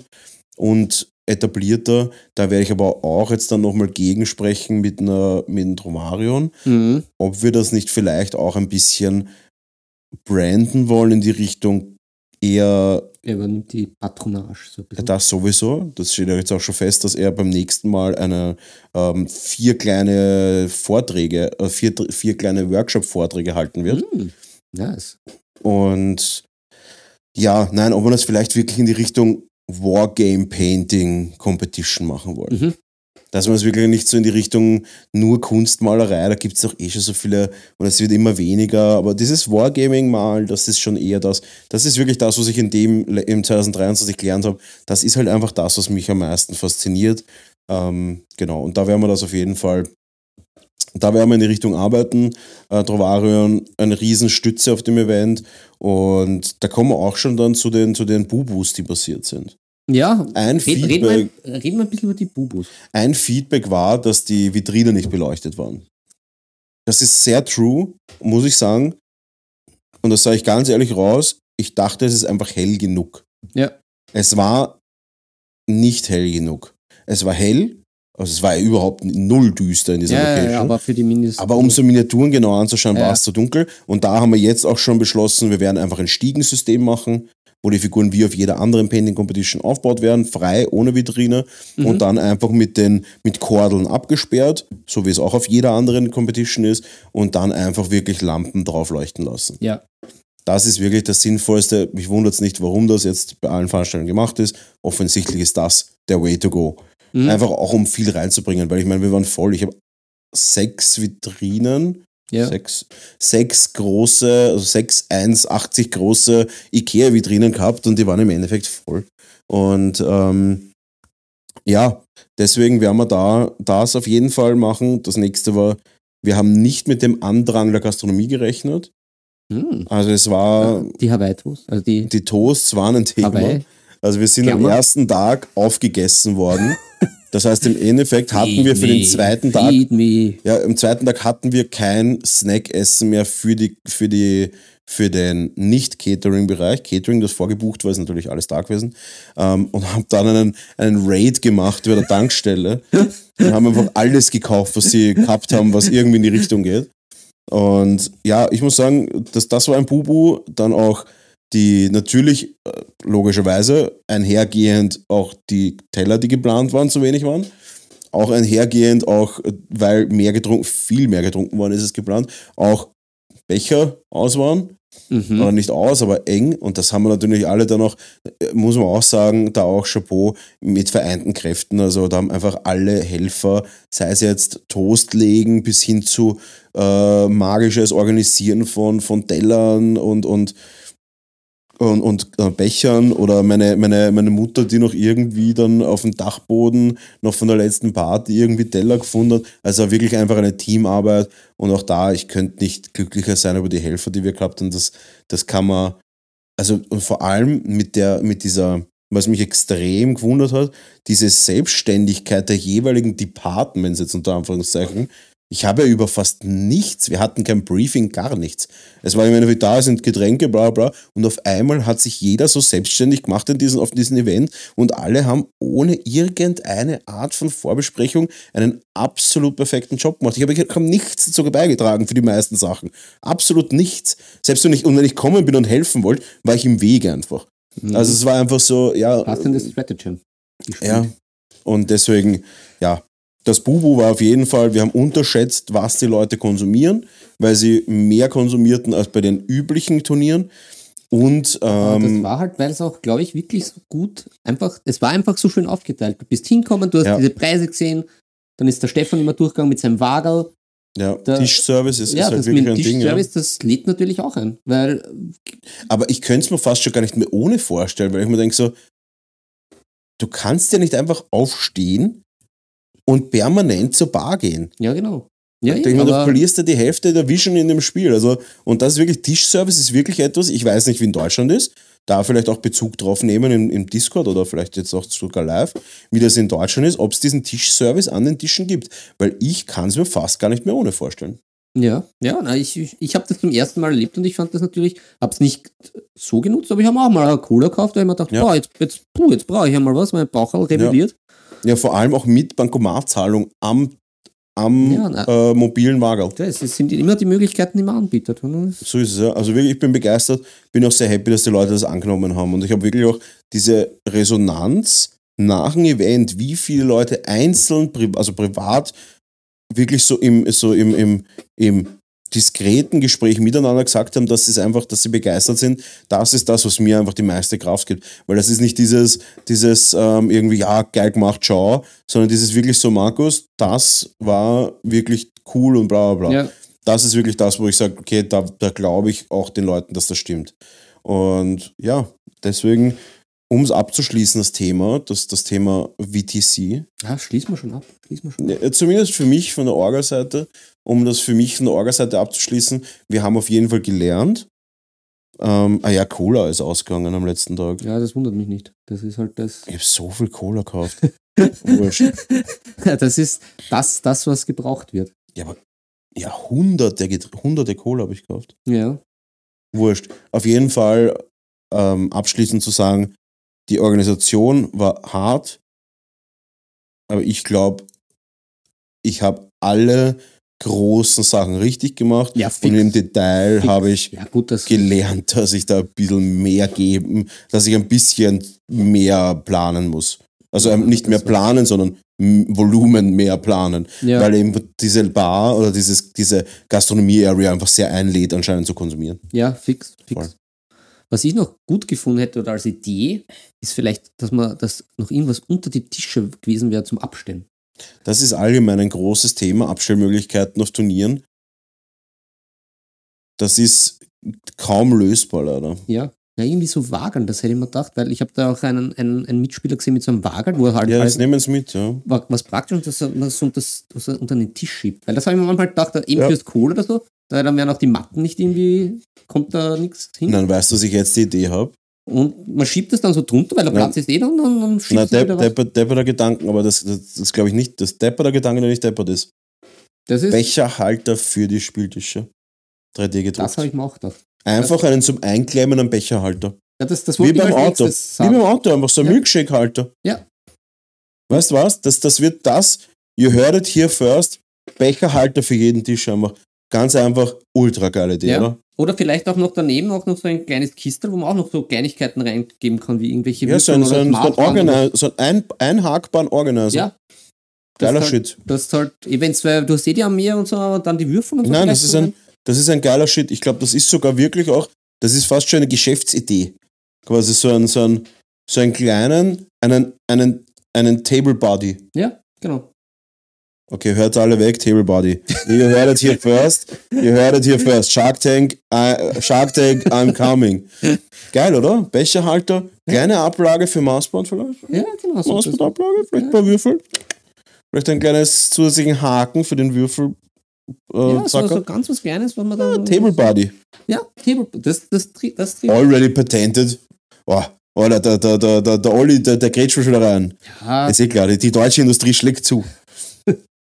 und etablierter. Da werde ich aber auch jetzt dann nochmal gegensprechen mit, einer, mit einem Dromarion Mhm. ob wir das nicht vielleicht auch ein bisschen branden wollen in die Richtung eher Er übernimmt die Patronage so ein bisschen. das sowieso. Das steht ja jetzt auch schon fest, dass er beim nächsten Mal eine ähm, vier kleine Vorträge, äh, vier, vier kleine Workshop-Vorträge halten wird. Mhm. Nice. Und ja, nein, ob wir das vielleicht wirklich in die Richtung Wargame Painting Competition machen wollen. Mhm. Dass man es wirklich nicht so in die Richtung nur Kunstmalerei, da gibt es doch eh schon so viele und es wird immer weniger, aber dieses Wargaming mal, das ist schon eher das, das ist wirklich das, was ich in dem im 2023 gelernt habe. Das ist halt einfach das, was mich am meisten fasziniert. Ähm, genau, und da werden wir das auf jeden Fall, da werden wir in die Richtung arbeiten. Äh, Trovarion, eine Riesenstütze auf dem Event und da kommen wir auch schon dann zu den, zu den Bubus, die passiert sind. Ja, Ein red, reden, Feedback, wir, reden wir ein bisschen über die Bubus. ein Feedback war, dass die Vitrinen nicht beleuchtet waren. Das ist sehr true, muss ich sagen. Und das sage ich ganz ehrlich raus. Ich dachte, es ist einfach hell genug. Ja. Es war nicht hell genug. Es war hell, also es war überhaupt null düster in dieser Ja, ja, Location. ja, aber für die Mindest. Aber um so Miniaturen genau anzuschauen, Ja. war es zu dunkel. Und da haben wir jetzt auch schon beschlossen, wir werden einfach ein Stiegensystem machen, wo die Figuren wie auf jeder anderen Painting Competition aufgebaut werden, frei, ohne Vitrine Mhm. und dann einfach mit den mit Kordeln abgesperrt, so wie es auch auf jeder anderen Competition ist, und dann einfach wirklich Lampen drauf leuchten lassen. Ja. Das ist wirklich das Sinnvollste. Mich wundert es nicht, warum das jetzt bei allen Veranstaltungen gemacht ist. Offensichtlich ist das der Way to go. Mhm. Einfach auch um viel reinzubringen, weil ich meine, wir waren voll. Ich habe sechs Vitrinen, ja. sechs, sechs große, also sechs 1,80 große Ikea-Vitrinen gehabt und die waren im Endeffekt voll. Und ähm, ja, deswegen werden wir da das auf jeden Fall machen. Das nächste war, wir haben nicht mit dem Andrang der Gastronomie gerechnet. Mhm. Also es war, Die Hawaii-Toast. Also die die Toasts waren ein Thema. Hawaii. Also wir sind am Gerne. ersten Tag aufgegessen worden. Das heißt, im Endeffekt hatten wir für den zweiten Tag ja, am zweiten Tag hatten wir kein Snackessen mehr für, die, für, die, für den Nicht-Catering-Bereich. Catering, das vorgebucht war, ist natürlich alles da gewesen. Ähm, und haben dann einen, einen Raid gemacht über der Tankstelle und haben einfach alles gekauft, was sie gehabt haben, was irgendwie in die Richtung geht. Und ja, ich muss sagen, dass das war ein Bubu. Dann auch die natürlich äh, logischerweise einhergehend auch die Teller, die geplant waren, zu wenig waren auch einhergehend, auch äh, weil mehr getrunken, viel mehr getrunken worden ist es geplant, auch Becher aus waren. Mhm. oder nicht aus, aber eng. Und das haben wir natürlich alle dann auch, äh, muss man auch sagen, da auch Chapeau mit vereinten Kräften. Also da haben einfach alle Helfer, sei es jetzt Toast legen bis hin zu äh, magisches Organisieren von, von Tellern und, und und, und äh, Bechern oder meine, meine, meine Mutter, die noch irgendwie dann auf dem Dachboden noch von der letzten Party irgendwie Teller gefunden hat. Also wirklich einfach eine Teamarbeit und auch da, ich könnte nicht glücklicher sein über die Helfer, die wir gehabt haben. Das, das kann man, also und vor allem mit der, mit dieser, was mich extrem gewundert hat, diese Selbstständigkeit der jeweiligen Departments jetzt unter Anführungszeichen, ich habe ja über fast nichts, wir hatten kein Briefing, gar nichts. Es war immer wie da sind Getränke, bla bla. Und auf einmal hat sich jeder so selbstständig gemacht in diesen, auf diesem Event und alle haben ohne irgendeine Art von Vorbesprechung einen absolut perfekten Job gemacht. Ich habe, ich habe nichts dazu beigetragen für die meisten Sachen. Absolut nichts. Selbst wenn ich, und wenn ich kommen bin und helfen wollte, war ich im Wege einfach. Also es war einfach so, ja. Passendes Stratagem. gespielt. Ja. Und deswegen, ja, das Bubu war auf jeden Fall, wir haben unterschätzt, was die Leute konsumieren, weil sie mehr konsumierten als bei den üblichen Turnieren. Und das ähm, war halt, weil es auch, glaube ich, wirklich so gut einfach, es war einfach so schön aufgeteilt. Du bist hinkommen, du hast Ja. diese Preise gesehen, dann ist der Stefan immer durchgegangen mit seinem Wagel. ja, der- Tischservice ist, ja, ist halt das wirklich ein Ding. Ja. Tischservice, das lädt natürlich auch ein. Weil, Aber ich könnte es mir fast schon gar nicht mehr ohne vorstellen, weil ich mir denke so, du kannst ja nicht einfach aufstehen und permanent zur Bar gehen. ja, genau. Ja, Ich mir, du verlierst ja die Hälfte der Vision in dem Spiel. Also, und das ist wirklich, Tischservice ist wirklich etwas, ich weiß nicht, wie in Deutschland ist, da vielleicht auch Bezug drauf nehmen im, im Discord oder vielleicht jetzt auch sogar live, wie das in Deutschland ist, ob es diesen Tischservice an den Tischen gibt. Weil ich kann es mir fast gar nicht mehr ohne vorstellen. ja, ja na, ich, ich, ich habe das zum ersten Mal erlebt und ich fand das natürlich, habe es nicht so genutzt, aber ich habe auch mal eine Cola gekauft, weil ich mir dachte, Ja. boah, jetzt, jetzt, puh, jetzt brauche ich ja mal was, mein Bauch hat rebelliert. Ja, vor allem auch mit Bankomatzahlung am, am Ja, na- äh, mobilen Wagel. Es sind immer die Möglichkeiten, die man anbietet. So ist es ja. Also wirklich, ich bin begeistert, bin auch sehr happy, dass die Leute das angenommen haben. Und ich habe wirklich auch diese Resonanz nach dem Event, wie viele Leute einzeln, also privat, wirklich so im, so im, im, im diskreten Gespräch miteinander gesagt haben, dass sie einfach, dass sie begeistert sind, das ist das, was mir einfach die meiste Kraft gibt. Weil das ist nicht dieses, dieses ähm, irgendwie, ja, geil gemacht, schau, sondern dieses wirklich so, Markus, das war wirklich cool und bla bla bla Ja, das ist wirklich das, wo ich sage, okay, da, da glaube ich auch den Leuten, dass das stimmt. Und ja, deswegen, um es abzuschließen, das Thema, das, das Thema VTC, ja schließen wir schon ab. Schließen wir schon ab. äh, zumindest für mich von der Orga-Seite, um das für mich von der Orga-Seite abzuschließen, wir haben auf jeden Fall gelernt, ähm, ah ja, Cola ist ausgegangen am letzten Tag. Ja, das wundert mich nicht. Das ist halt das. Ich habe so viel Cola gekauft. Wurscht. Das ist das, das, was gebraucht wird. Ja, aber ja, hunderte, hunderte Cola habe ich gekauft. Ja. Wurscht. Auf jeden Fall ähm, abschließend zu sagen, die Organisation war hart, aber ich glaube, ich habe alle großen Sachen richtig gemacht Ja, und fix. im Detail Fix. habe ich Ja, gut, das. gelernt, dass ich da ein bisschen mehr geben, dass ich ein bisschen mehr planen muss. Also ähm, nicht mehr planen, sondern Volumen mehr planen. Ja. Weil eben diese Bar oder dieses, diese Gastronomie-Area einfach sehr einlädt, anscheinend zu konsumieren. Ja, fix, fix. Voll. Was ich noch gut gefunden hätte oder als Idee, ist vielleicht, dass man das noch irgendwas unter die Tische gewesen wäre zum Abstellen. Das ist allgemein ein großes Thema, Abstellmöglichkeiten auf Turnieren. Das ist kaum lösbar, leider. Ja. Ja, irgendwie so Wageln, das hätte ich mir gedacht, weil ich habe da auch einen, einen, einen Mitspieler gesehen mit so einem Wagel, wo er halt, Ja, das halt nehmen sie mit, ja. wa- was praktisch ist, dass er das, so das, das er unter den Tisch schiebt. Weil das habe ich mir manchmal gedacht, eben Ja. fürs Kohl oder so, dann werden auch die Matten nicht irgendwie, kommt da nichts hin. Dann weißt du, dass ich jetzt die Idee habe. Und man schiebt das dann so drunter, weil der. Platz ist eh da und dann, dann schiebt Na, depp, depper, depper der Gedanken, aber das, das, das glaube ich nicht. Das Depper der Gedanke, der nicht deppert ist. Das ist, Becherhalter für die Spieltische. 3D das habe gedruckt. ich mir auch gedacht. Einfach einen zum Einklemmen am Becherhalter. Ja, das, das Wie beim Auto. Wie beim Auto, einfach so ein Ja. Milkshake-Halter. Ja. Weißt du was? Das, das wird das, you heard it here first, Becherhalter für jeden Tisch einfach. Ganz einfach, ultra geile Idee, Ja. oder? Oder vielleicht auch noch daneben auch noch so ein kleines Kistel, wo man auch noch so Kleinigkeiten reingeben kann, wie irgendwelche Ja, so ein, so ein, so ein, so ein ein, einhackbaren Organizer. Ja. Geiler das halt, Shit. Das ist halt, eventuell, du hast eh die Armee und so, aber dann die Würfel und so. Nein, das ist ein, das ist ein geiler Shit. Ich glaube, das ist sogar wirklich auch Das ist fast schon eine Geschäftsidee. Quasi so einen, so einen, so einen kleinen, einen, einen, einen Table Body. Ja, genau. Okay, hört alle weg, Table Body. Ihr hört es hier first. Ihr hört es hier first. Shark Tank, I, Shark Tank, I'm coming. Geil, oder? Becherhalter, kleine Ablage für Mausband vielleicht. Ja, genau. So das- Mausbandablage, vielleicht ein paar Würfel. Vielleicht ein kleines zusätzlichen Haken für den Würfel. Äh, ja, so, so ganz was Kleines, wenn man dann. Table Body. Ja, Table. Das, das, das trifft. Already patented. Oh, oh der, der, der, der, Olli, der, der grätscht schon wieder rein. Ja, Ist eh klar, die, die deutsche Industrie schlägt zu.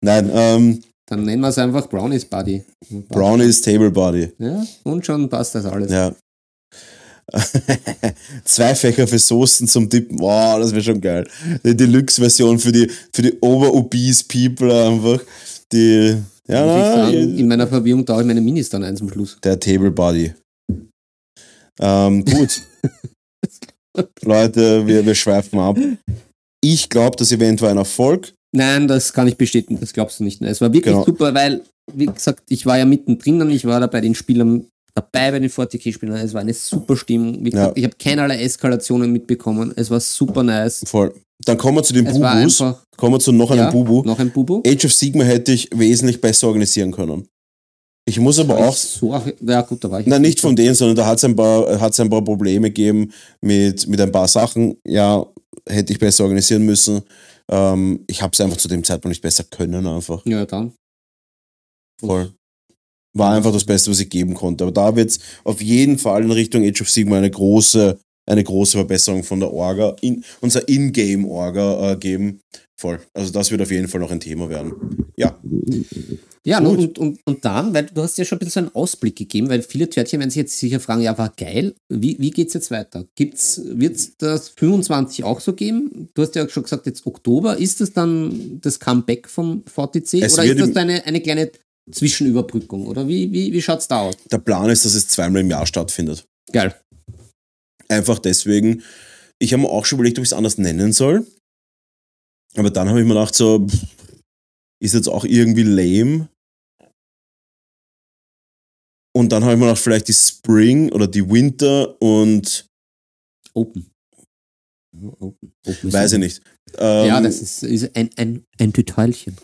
Nein, ähm, dann nennen wir es einfach Brownies Buddy. Brownies Table Body. Ja, und schon passt das alles. Ja. Zwei Fächer für Soßen zum Dippen. Wow, das wäre schon geil. Die Deluxe-Version für die, für die over-obese People einfach. Die, ja, ich na, sagen, in meiner Verwirrung dauert meine Minis dann eins am Schluss. der Table Body. Ähm, gut. Leute, wir, wir schweifen ab. Ich glaube, das Event war ein Erfolg. Nein, das kann ich bestätigen, das glaubst du nicht. Es war wirklich Genau. super, weil, wie gesagt, ich war ja mittendrin und ich war da bei den Spielern dabei, bei den 40k-Spielern. Es war eine super Stimmung. Wie gesagt, Ja. ich habe keinerlei Eskalationen mitbekommen. Es war super nice. Voll. Dann kommen wir zu den Es Bubus. Kommen wir zu noch einem ja, Bubu. noch ein Bubu. Age of Sigma hätte ich wesentlich besser organisieren können. Ich muss aber auch so, ja gut, da war ich. Nein, nicht von denen, sondern da hat es ein, paar- hat's ein paar Probleme gegeben mit, mit ein paar Sachen. Ja, hätte ich besser organisieren müssen. Ähm, ich habe es einfach zu dem Zeitpunkt nicht besser können, einfach. Ja, dann. Voll. War einfach das Beste, was ich geben konnte. Aber da wird es auf jeden Fall in Richtung Age of Sigma eine große, eine große Verbesserung von der Orga, in, unser Ingame-Orga äh, geben. Voll. Also das wird auf jeden Fall noch ein Thema werden. Ja, Ja, Gut. und, und, und dann, weil du hast ja schon ein bisschen einen Ausblick gegeben, weil viele Törtchen werden sich jetzt sicher fragen, ja, war geil, wie, wie geht es jetzt weiter? Wird es das 25 auch so geben? Du hast ja schon gesagt, jetzt Oktober, ist das dann das Comeback vom VTC Es oder ist das eine, eine kleine Zwischenüberbrückung? Oder wie, wie, wie schaut es da aus? der Plan ist, dass es zweimal im Jahr stattfindet. Geil. Einfach deswegen, ich habe mir auch schon überlegt, ob ich es anders nennen soll. Aber dann habe ich mir gedacht, so, ist jetzt auch irgendwie lame. Und dann habe ich mir gedacht, vielleicht die Spring oder die Winter und Open. Open. Open weiß ich nicht. Ähm, Ja, das ist, ist ein, ein, ein Detailchen.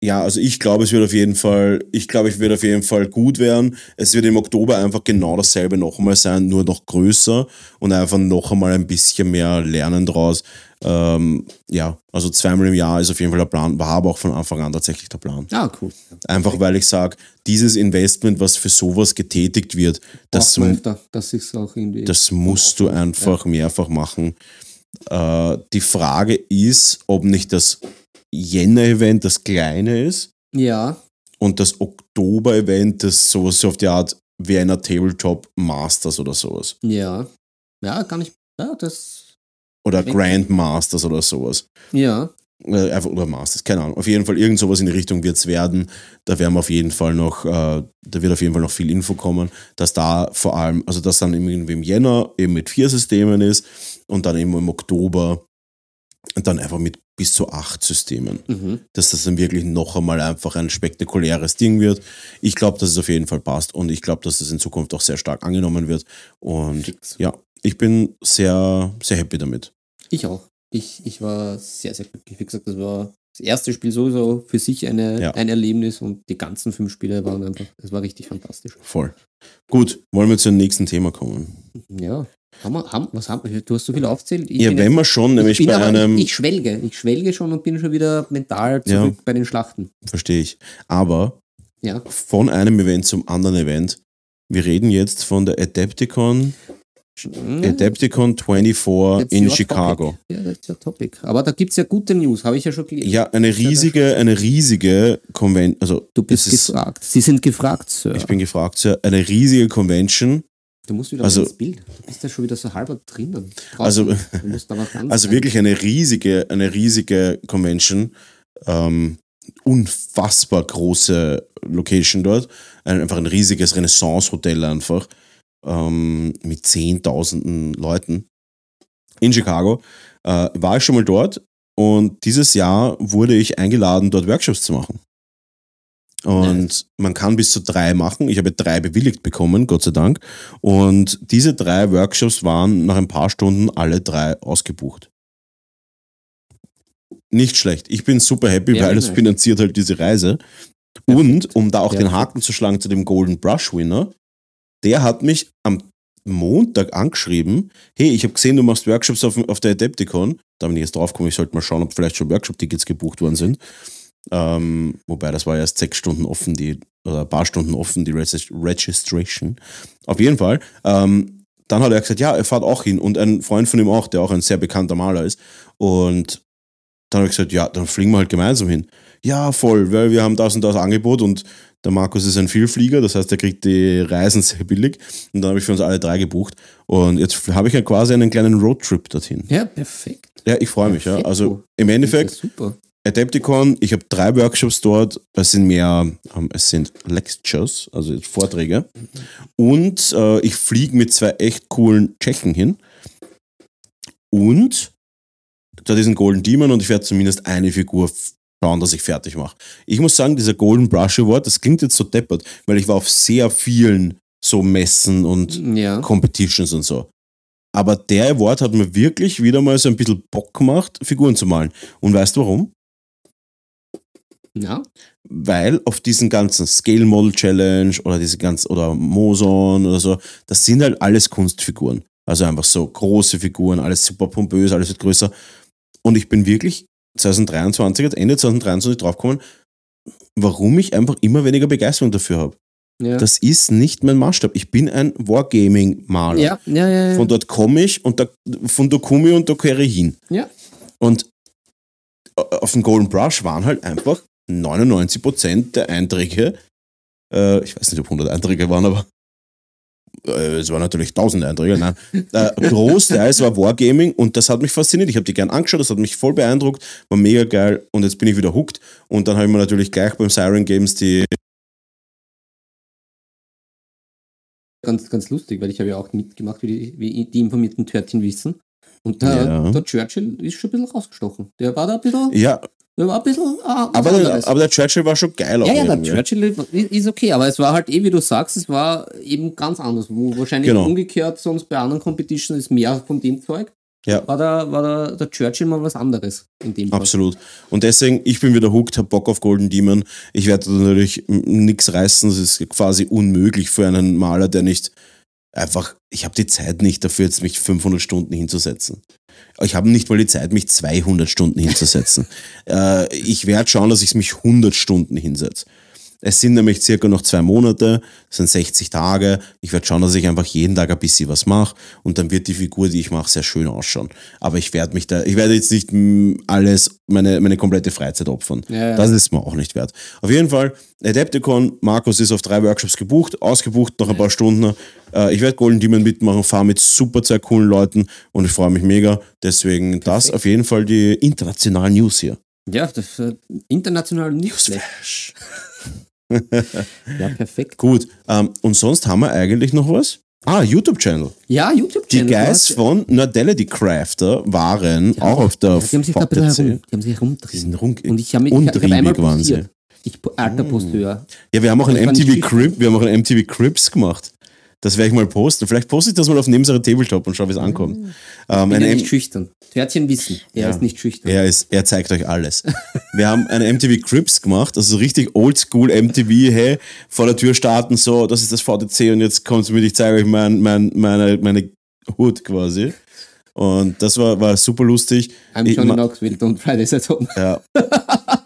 Ja, also ich glaube, es wird auf jeden Fall, ich glaube, es wird auf jeden Fall gut werden. Es wird im Oktober einfach genau dasselbe noch einmal sein, nur noch größer und einfach noch einmal ein bisschen mehr lernen draus. Ähm, ja, also zweimal im Jahr ist auf jeden Fall der Plan, war aber auch von Anfang an tatsächlich der Plan. Ah, cool. Einfach weil ich sage, dieses Investment, was für sowas getätigt wird, das, öfter, das das musst du einfach mehrfach machen. Äh, die Frage ist, ob nicht das Jänner-Event das kleine ist ja, und das Oktober-Event, das sowas auf die Art Vienna Tabletop Masters oder sowas. ja. Ja, kann ich. Ja, das. Oder Denk- Grand Masters oder sowas. Ja. Äh, Einfach, oder Masters, keine Ahnung. Auf jeden Fall irgend sowas in die Richtung wird es werden. Da werden wir auf jeden Fall noch, äh, da wird auf jeden Fall noch viel Info kommen, dass da vor allem, also dass dann irgendwie im Jänner eben mit vier Systemen ist und dann eben im Oktober und dann einfach mit bis zu acht Systemen. Mhm. dass das dann wirklich noch einmal einfach ein spektakuläres Ding wird. Ich glaube, dass es auf jeden Fall passt und ich glaube, dass es in Zukunft auch sehr stark angenommen wird. Und Fix. ja, ich bin sehr, sehr happy damit. Ich auch. Ich, ich war sehr, sehr glücklich. Wie gesagt, das war das erste Spiel sowieso für sich eine, Ja. ein Erlebnis und die ganzen fünf Spiele waren einfach, es war richtig fantastisch. Voll. Gut, wollen wir zum nächsten Thema kommen? Ja. Haben wir, haben, was haben wir? Du hast so viel aufzählt. Ich ja, wenn wir schon, ich nämlich bei aber, einem, Ich, schwelge. Ich schwelge schon und bin schon wieder mental Ja. zurück bei den Schlachten. verstehe ich, aber Ja. von einem Event zum anderen Event. Wir reden jetzt von der Adepticon, Mhm. Adepticon 24 That's in Chicago. Topic. Ja, that's your topic. Aber da gibt es ja gute News, habe ich ja schon gelesen. Ja, eine riesige, eine riesige Convention, also Du bist es ist- gefragt. Sie sind gefragt, Sir. ich bin gefragt, Sir, eine riesige Convention, du musst wieder also- ins Bild. Du bist ja schon wieder so halber drinnen. Also- Also wirklich eine riesige, eine riesige Convention. Ähm, unfassbar große Location dort. Ein, einfach ein riesiges Renaissance-Hotel einfach. Ähm, mit zehntausenden Leuten. In Chicago. Äh, war ich schon mal dort und dieses Jahr wurde ich eingeladen, dort Workshops zu machen. Und man kann bis zu drei machen. Ich habe drei bewilligt bekommen, Gott sei Dank. Und diese drei Workshops waren nach ein paar Stunden alle drei ausgebucht. Nicht schlecht. Ich bin super happy, Ja, weil es nice. finanziert halt diese Reise. Und um da auch den Perfekt. Haken zu schlagen zu dem Golden Brush Winner, der hat mich am Montag angeschrieben, hey, ich habe gesehen, du machst Workshops auf, auf der Adepticon. Da bin ich jetzt draufgekommen, ich sollte mal schauen, ob vielleicht schon Workshop-Tickets gebucht worden sind. Ähm, wobei, das war erst sechs Stunden offen, die, oder ein paar Stunden offen, die Regis- Registration. Auf jeden Fall. Ähm, dann hat er gesagt, ja, er fährt auch hin und ein Freund von ihm auch, der auch ein sehr bekannter Maler ist. Und dann habe ich gesagt, ja, dann fliegen wir halt gemeinsam hin. Ja, voll, weil wir haben das und das Angebot und der Markus ist ein Vielflieger, das heißt, er kriegt die Reisen sehr billig. Und dann habe ich für uns alle drei gebucht. Und jetzt habe ich ja quasi einen kleinen Roadtrip dorthin. Ja, perfekt. Ja, ich freue mich. Ja. Also im Endeffekt, super. Adepticon, ich habe drei Workshops dort. Es sind mehr, ähm, es sind Lectures, also Vorträge. Und äh, ich fliege mit zwei echt coolen Tschechen hin. Und ist ein Golden Demon und ich werde zumindest eine Figur schauen, dass ich fertig mache. Ich muss sagen, dieser Golden Brush Award, das klingt jetzt so deppert, weil ich war auf sehr vielen so Messen und Ja. Competitions und so. Aber der Award hat mir wirklich wieder mal so ein bisschen Bock gemacht, Figuren zu malen. Und weißt du warum? Ja. Weil auf diesen ganzen Scale Model Challenge oder diese ganz oder Moson oder so, das sind halt alles Kunstfiguren. Also einfach so große Figuren, alles super pompös, alles wird größer. Und ich bin wirklich 2023, jetzt Ende 2023 draufgekommen, warum ich einfach immer weniger Begeisterung dafür habe. Ja. Das ist nicht mein Maßstab. Ich bin ein Wargaming-Maler. ja, ja. Von dort komme ich und da, von da komme ich und da kehre ich hin. Und äh, auf dem Golden Brush waren halt einfach 99% der Einträge, äh, ich weiß nicht, ob 100 Einträge waren, aber äh, es waren natürlich 1000 Einträge, nein. Äh, Großteils war Wargaming und das hat mich fasziniert. Ich habe die gern angeschaut, das hat mich voll beeindruckt, war mega geil und jetzt bin ich wieder hooked. Und dann habe ich mir natürlich gleich beim Siren Games die ganz, ganz lustig, weil ich habe ja auch mitgemacht, wie die, wie die informierten Törtchen wissen. Und der, Ja. der Churchill ist schon ein bisschen rausgestochen. Der war da ein bisschen, Ja, war ein bisschen ah, was aber, der, aber der Churchill war schon geil. auch ja, ja, der. Churchill ist okay, aber es war halt eh, wie du sagst, es war eben ganz anders. Wo wahrscheinlich Genau. umgekehrt, sonst bei anderen Competitions ist mehr von dem Zeug. Ja. War, der, war der, der Churchill mal was anderes in dem Fall. Absolut. Und deswegen, ich bin wieder hooked, hab Bock auf Golden Demon. Ich werde da natürlich nichts reißen. Das ist quasi unmöglich für einen Maler, der nicht einfach, ich habe die Zeit nicht dafür, jetzt mich 500 Stunden hinzusetzen. Ich habe nicht mal die Zeit, mich 200 Stunden hinzusetzen. äh, ich werde schauen, dass ich mich 100 Stunden hinsetze. Es sind nämlich circa noch zwei Monate, es sind 60 Tage. Ich werde schauen, dass ich einfach jeden Tag ein bisschen was mache und dann wird die Figur, die ich mache, sehr schön ausschauen. Aber ich werde mich da, ich werde jetzt nicht mm, alles, meine, meine komplette Freizeit opfern. Ja, ja. Das ist mir auch nicht wert. Auf jeden Fall, Adepticon, Markus ist auf drei Workshops gebucht, ausgebucht nach ein paar Stunden. Äh, ich werde Golden Demon mitmachen, fahre mit super sehr coolen Leuten und ich freue mich mega. Deswegen das Perfekt. auf jeden Fall die internationalen News hier. Ja, das äh, international nicht schlecht. Ja, perfekt. Gut, ähm, und sonst haben wir eigentlich noch was? Ah, YouTube-Channel. Ja, Die YouTube-Channel. Guys du hast- von Nerdelity Crafter waren Ja, auch auf der Die haben sich da ein bisschen herum, die haben sich Die rum Und ich habe mich ich hab einmal untriebig waren sie. Ich, alter Posteur. Ja, wir haben auch ein MTV Crib, wir haben auch ein MTV Cribs gemacht. Das werde ich mal posten. Vielleicht poste ich das mal auf Nebensere Tabletop und schau, wie es ankommt. Ähm, Ich bin ja M nicht schüchtern. Törtchen wissen, er Ja. ist nicht schüchtern. er, ist, er zeigt euch alles. Wir haben eine MTV Cribs gemacht, also so richtig oldschool MTV, hey, vor der Tür starten, so, das ist das VTC und jetzt kommt mit, ich zeige euch mein, mein, meine, meine Hut quasi. Und das war, war super lustig. I'm Johnny Knoxville, don't Fridays at home. Ja.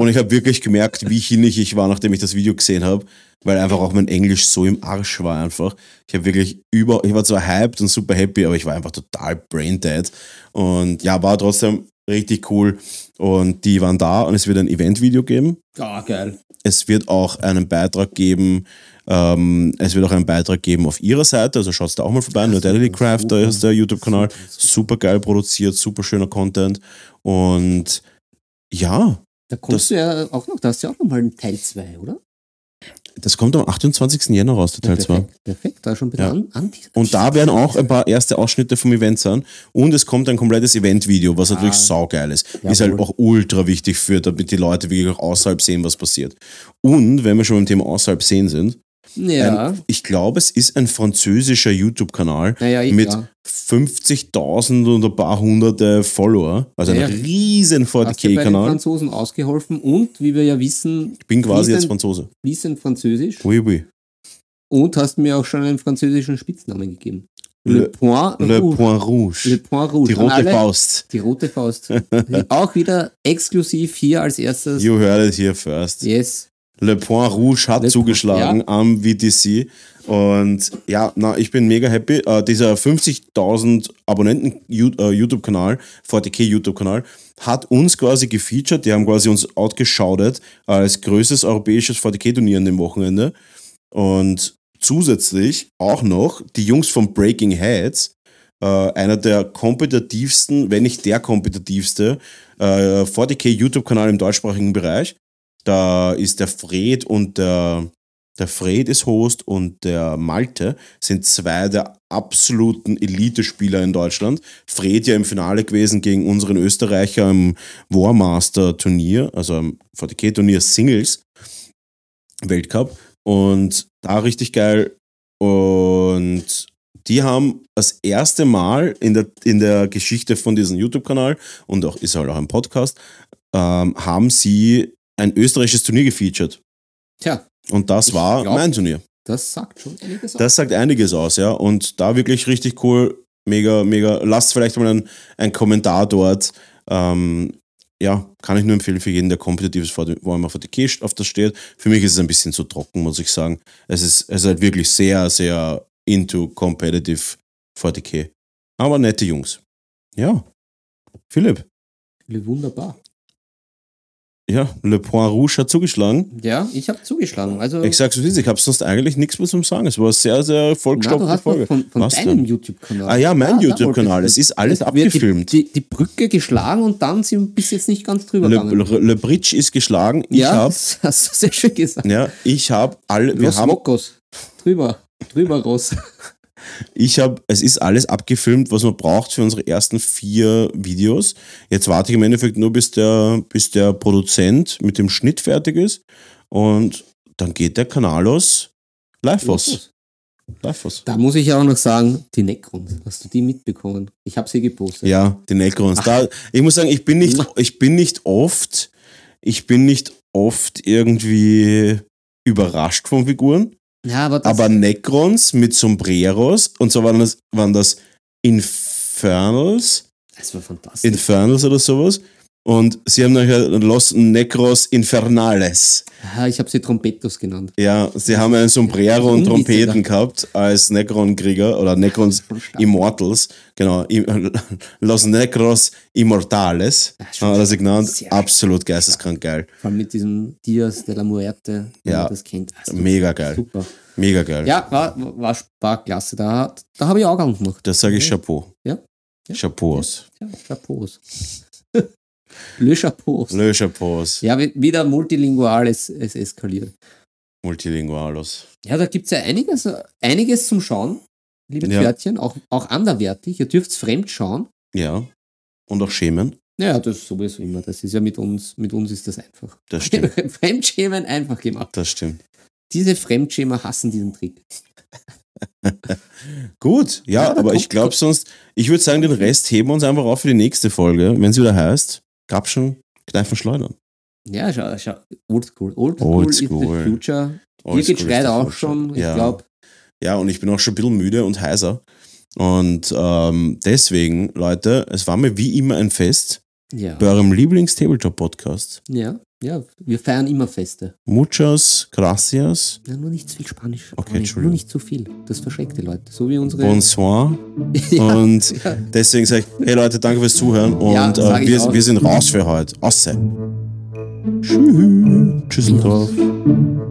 Und ich habe wirklich gemerkt, wie hinig ich war, nachdem ich das Video gesehen habe, weil einfach auch mein Englisch so im Arsch war einfach. Ich habe wirklich über, ich war zwar hyped und super happy, aber ich war einfach total brain dead. Und ja, war trotzdem richtig cool. Und die waren da und es wird ein Event-Video geben. Ah, geil. Es wird auch einen Beitrag geben, ähm, es wird auch einen Beitrag geben auf ihrer Seite, also schaut da auch mal vorbei. Nur Daily Craft, da ist der YouTube-Kanal. Super geil produziert, super schöner Content. Und ja, Da kommst Das- du ja auch noch, da hast du ja auch noch mal einen Teil 2, oder? Das kommt am 28. Jänner raus, der Ja, Teil 2. perfekt, perfekt, da schon bisschen Ja. an, an Und da werden auch ein paar erste Ausschnitte vom Event sein. Und es kommt ein komplettes Event-Video, was natürlich Ah. saugeil ist. Jawohl. Ist halt auch ultra wichtig für, damit die Leute wirklich auch außerhalb sehen, was passiert. Und wenn wir schon beim Thema außerhalb sehen sind, Ja, ein, ich glaube, es ist ein französischer YouTube-Kanal Naja, mit ja. 50.000 und ein paar hunderte Follower. Also Ja, ein riesen hast du bei den 40k-Kanal. Franzosen ausgeholfen und, wie wir ja wissen, Ich bin quasi jetzt Franzose. fließend Französisch Oui, oui. und hast mir auch schon einen französischen Spitznamen gegeben. Le- Le, Point Le Rouge. Point Rouge. Le Point Rouge. Die rote alle- Faust. Die rote Faust. auch wieder exklusiv hier als erstes. You heard it here first. Yes. Le Point Rouge hat Le Point, zugeschlagen am VTC. Und ja, na, ich bin mega happy. Äh, dieser 50.000 Abonnenten äh, YouTube-Kanal, 40k YouTube-Kanal, hat uns quasi gefeatured. Die haben quasi uns outgeschaudet als größtes europäisches 40k-Turnier an dem Wochenende. Und zusätzlich auch noch die Jungs von Breaking Heads, äh, einer der kompetitivsten, wenn nicht der kompetitivste äh, 40k YouTube-Kanal im deutschsprachigen Bereich. Da ist der Fred und der, der Fred ist Host und der Malte sind zwei der absoluten Elite-Spieler in Deutschland. Fred ja im Finale gewesen gegen unseren Österreicher im Warmaster-Turnier, also im 40k-Turnier Singles Weltcup. Und da richtig geil. Und die haben das erste Mal in der, in der Geschichte von diesem YouTube-Kanal und auch ist halt auch ein Podcast, ähm, haben sie ein österreichisches Turnier gefeatured. Tja, Und das war glaub- mein Turnier. das sagt schon einiges aus. Das sagt einiges aus, ja. Und da wirklich richtig cool, mega, mega. Lasst vielleicht mal einen, einen Kommentar dort. Ähm, ja, kann ich nur empfehlen für jeden, der kompetitives Warhammer 40k auf das steht. Für mich ist es ein bisschen zu trocken, muss ich sagen. Es ist, es ist halt wirklich sehr, sehr into competitive 40k. Aber nette Jungs. Ja. Philipp. Wunderbar. Ja, Le Point Rouge hat zugeschlagen. Ja, ich habe zugeschlagen. Also, Ich sag's so wie es ist, ich habe sonst eigentlich nichts mehr zum Sagen. Es war eine sehr, sehr vollgestopfte hast Folge. von, von Was deinem? YouTube-Kanal. Ah ja, mein da YouTube-Kanal. Es ist alles abgefilmt. Die, die, die Brücke geschlagen und dann sind wir bis jetzt nicht ganz drüber Le, gegangen. Le, Le Bridge ist geschlagen. Ich ja, habe das hast du sehr schön gesagt. ja, ich habe alle, wir Los haben, Mokos. Drüber. Drüber, Ross. Ich habe, es ist alles abgefilmt, was man braucht für unsere ersten vier Videos. Jetzt warte ich im Endeffekt nur, bis der, bis der Produzent mit dem Schnitt fertig ist und dann geht der Kanal los. Live was. Live was. Da muss ich auch noch sagen, die Necrons. Hast du die mitbekommen? Ich habe sie gepostet. Ja, die Necrons. Da, ich muss sagen, ich bin nicht, ich bin nicht oft, ich bin nicht oft irgendwie überrascht von Figuren. Ja, aber Aber Necrons mit Sombreros und so waren das, waren das Infernals, das war fantastisch. Infernals oder sowas. Und sie haben nachher Los Necros Infernales. ja, ich habe sie Trompetos genannt. Ja, sie haben ein Sombrero und Unwitziger. Trompeten gehabt als Necron-Krieger oder Necrons. Immortals. Genau, Los Necros Immortales Ja, schon haben das genannt. Absolut geisteskrank geil. Vor allem mit diesem Dias de la Muerte, wenn Ja. man das kennt. Also, Mega geil. Super. Mega geil. Ja, war, war, war klasse. Da, da habe ich Augen gemacht. Das sage ich Chapeau. Ja. Ja. Chapeaus. Ja, Chapeaus. Le Chapeaus. Le Chapeaus. Ja, wie- wieder multilingual, es, es eskaliert. Multilingualos. Ja, da gibt es ja einiges, einiges zum Schauen, liebe Ja. Pferdchen, auch, auch anderwertig. Ihr dürft fremd schauen. Ja. Und auch schämen. Ja, das sowieso immer. Das ist ja mit uns, mit uns ist das einfach. Das stimmt. Fremdschämen einfach gemacht. Das stimmt. Diese Fremdschämer hassen diesen Trick. Gut, ja, Ja, aber ich glaube sonst, ich würde sagen, den Rest heben wir uns einfach auf für die nächste Folge, wenn sie wieder heißt, Grabschen, Kneifen, Schleudern. Ja, schau, schau. Oldschool. Oldschool Old is the school. future. Hier geht schreit auch schon. Ich Ja. glaube, Ja, und ich bin auch schon ein bisschen müde und heiser. Und ähm, deswegen, Leute, es war mir wie immer ein Fest ja. bei eurem Lieblings-Tabletop-Podcast. ja. Ja, wir feiern immer Feste. Muchas gracias, Ja, nur nicht zu viel Spanisch. Okay. Entschuldigung. Nur nicht zu viel. Das verschreckt die Leute. So wie unsere. bonsoir. ja, Und ja. deswegen sage ich, hey Leute, danke fürs Zuhören und Ja, äh, wir, wir sind raus für heute. Ausse. Tschüss. Tschüss. Tschüss.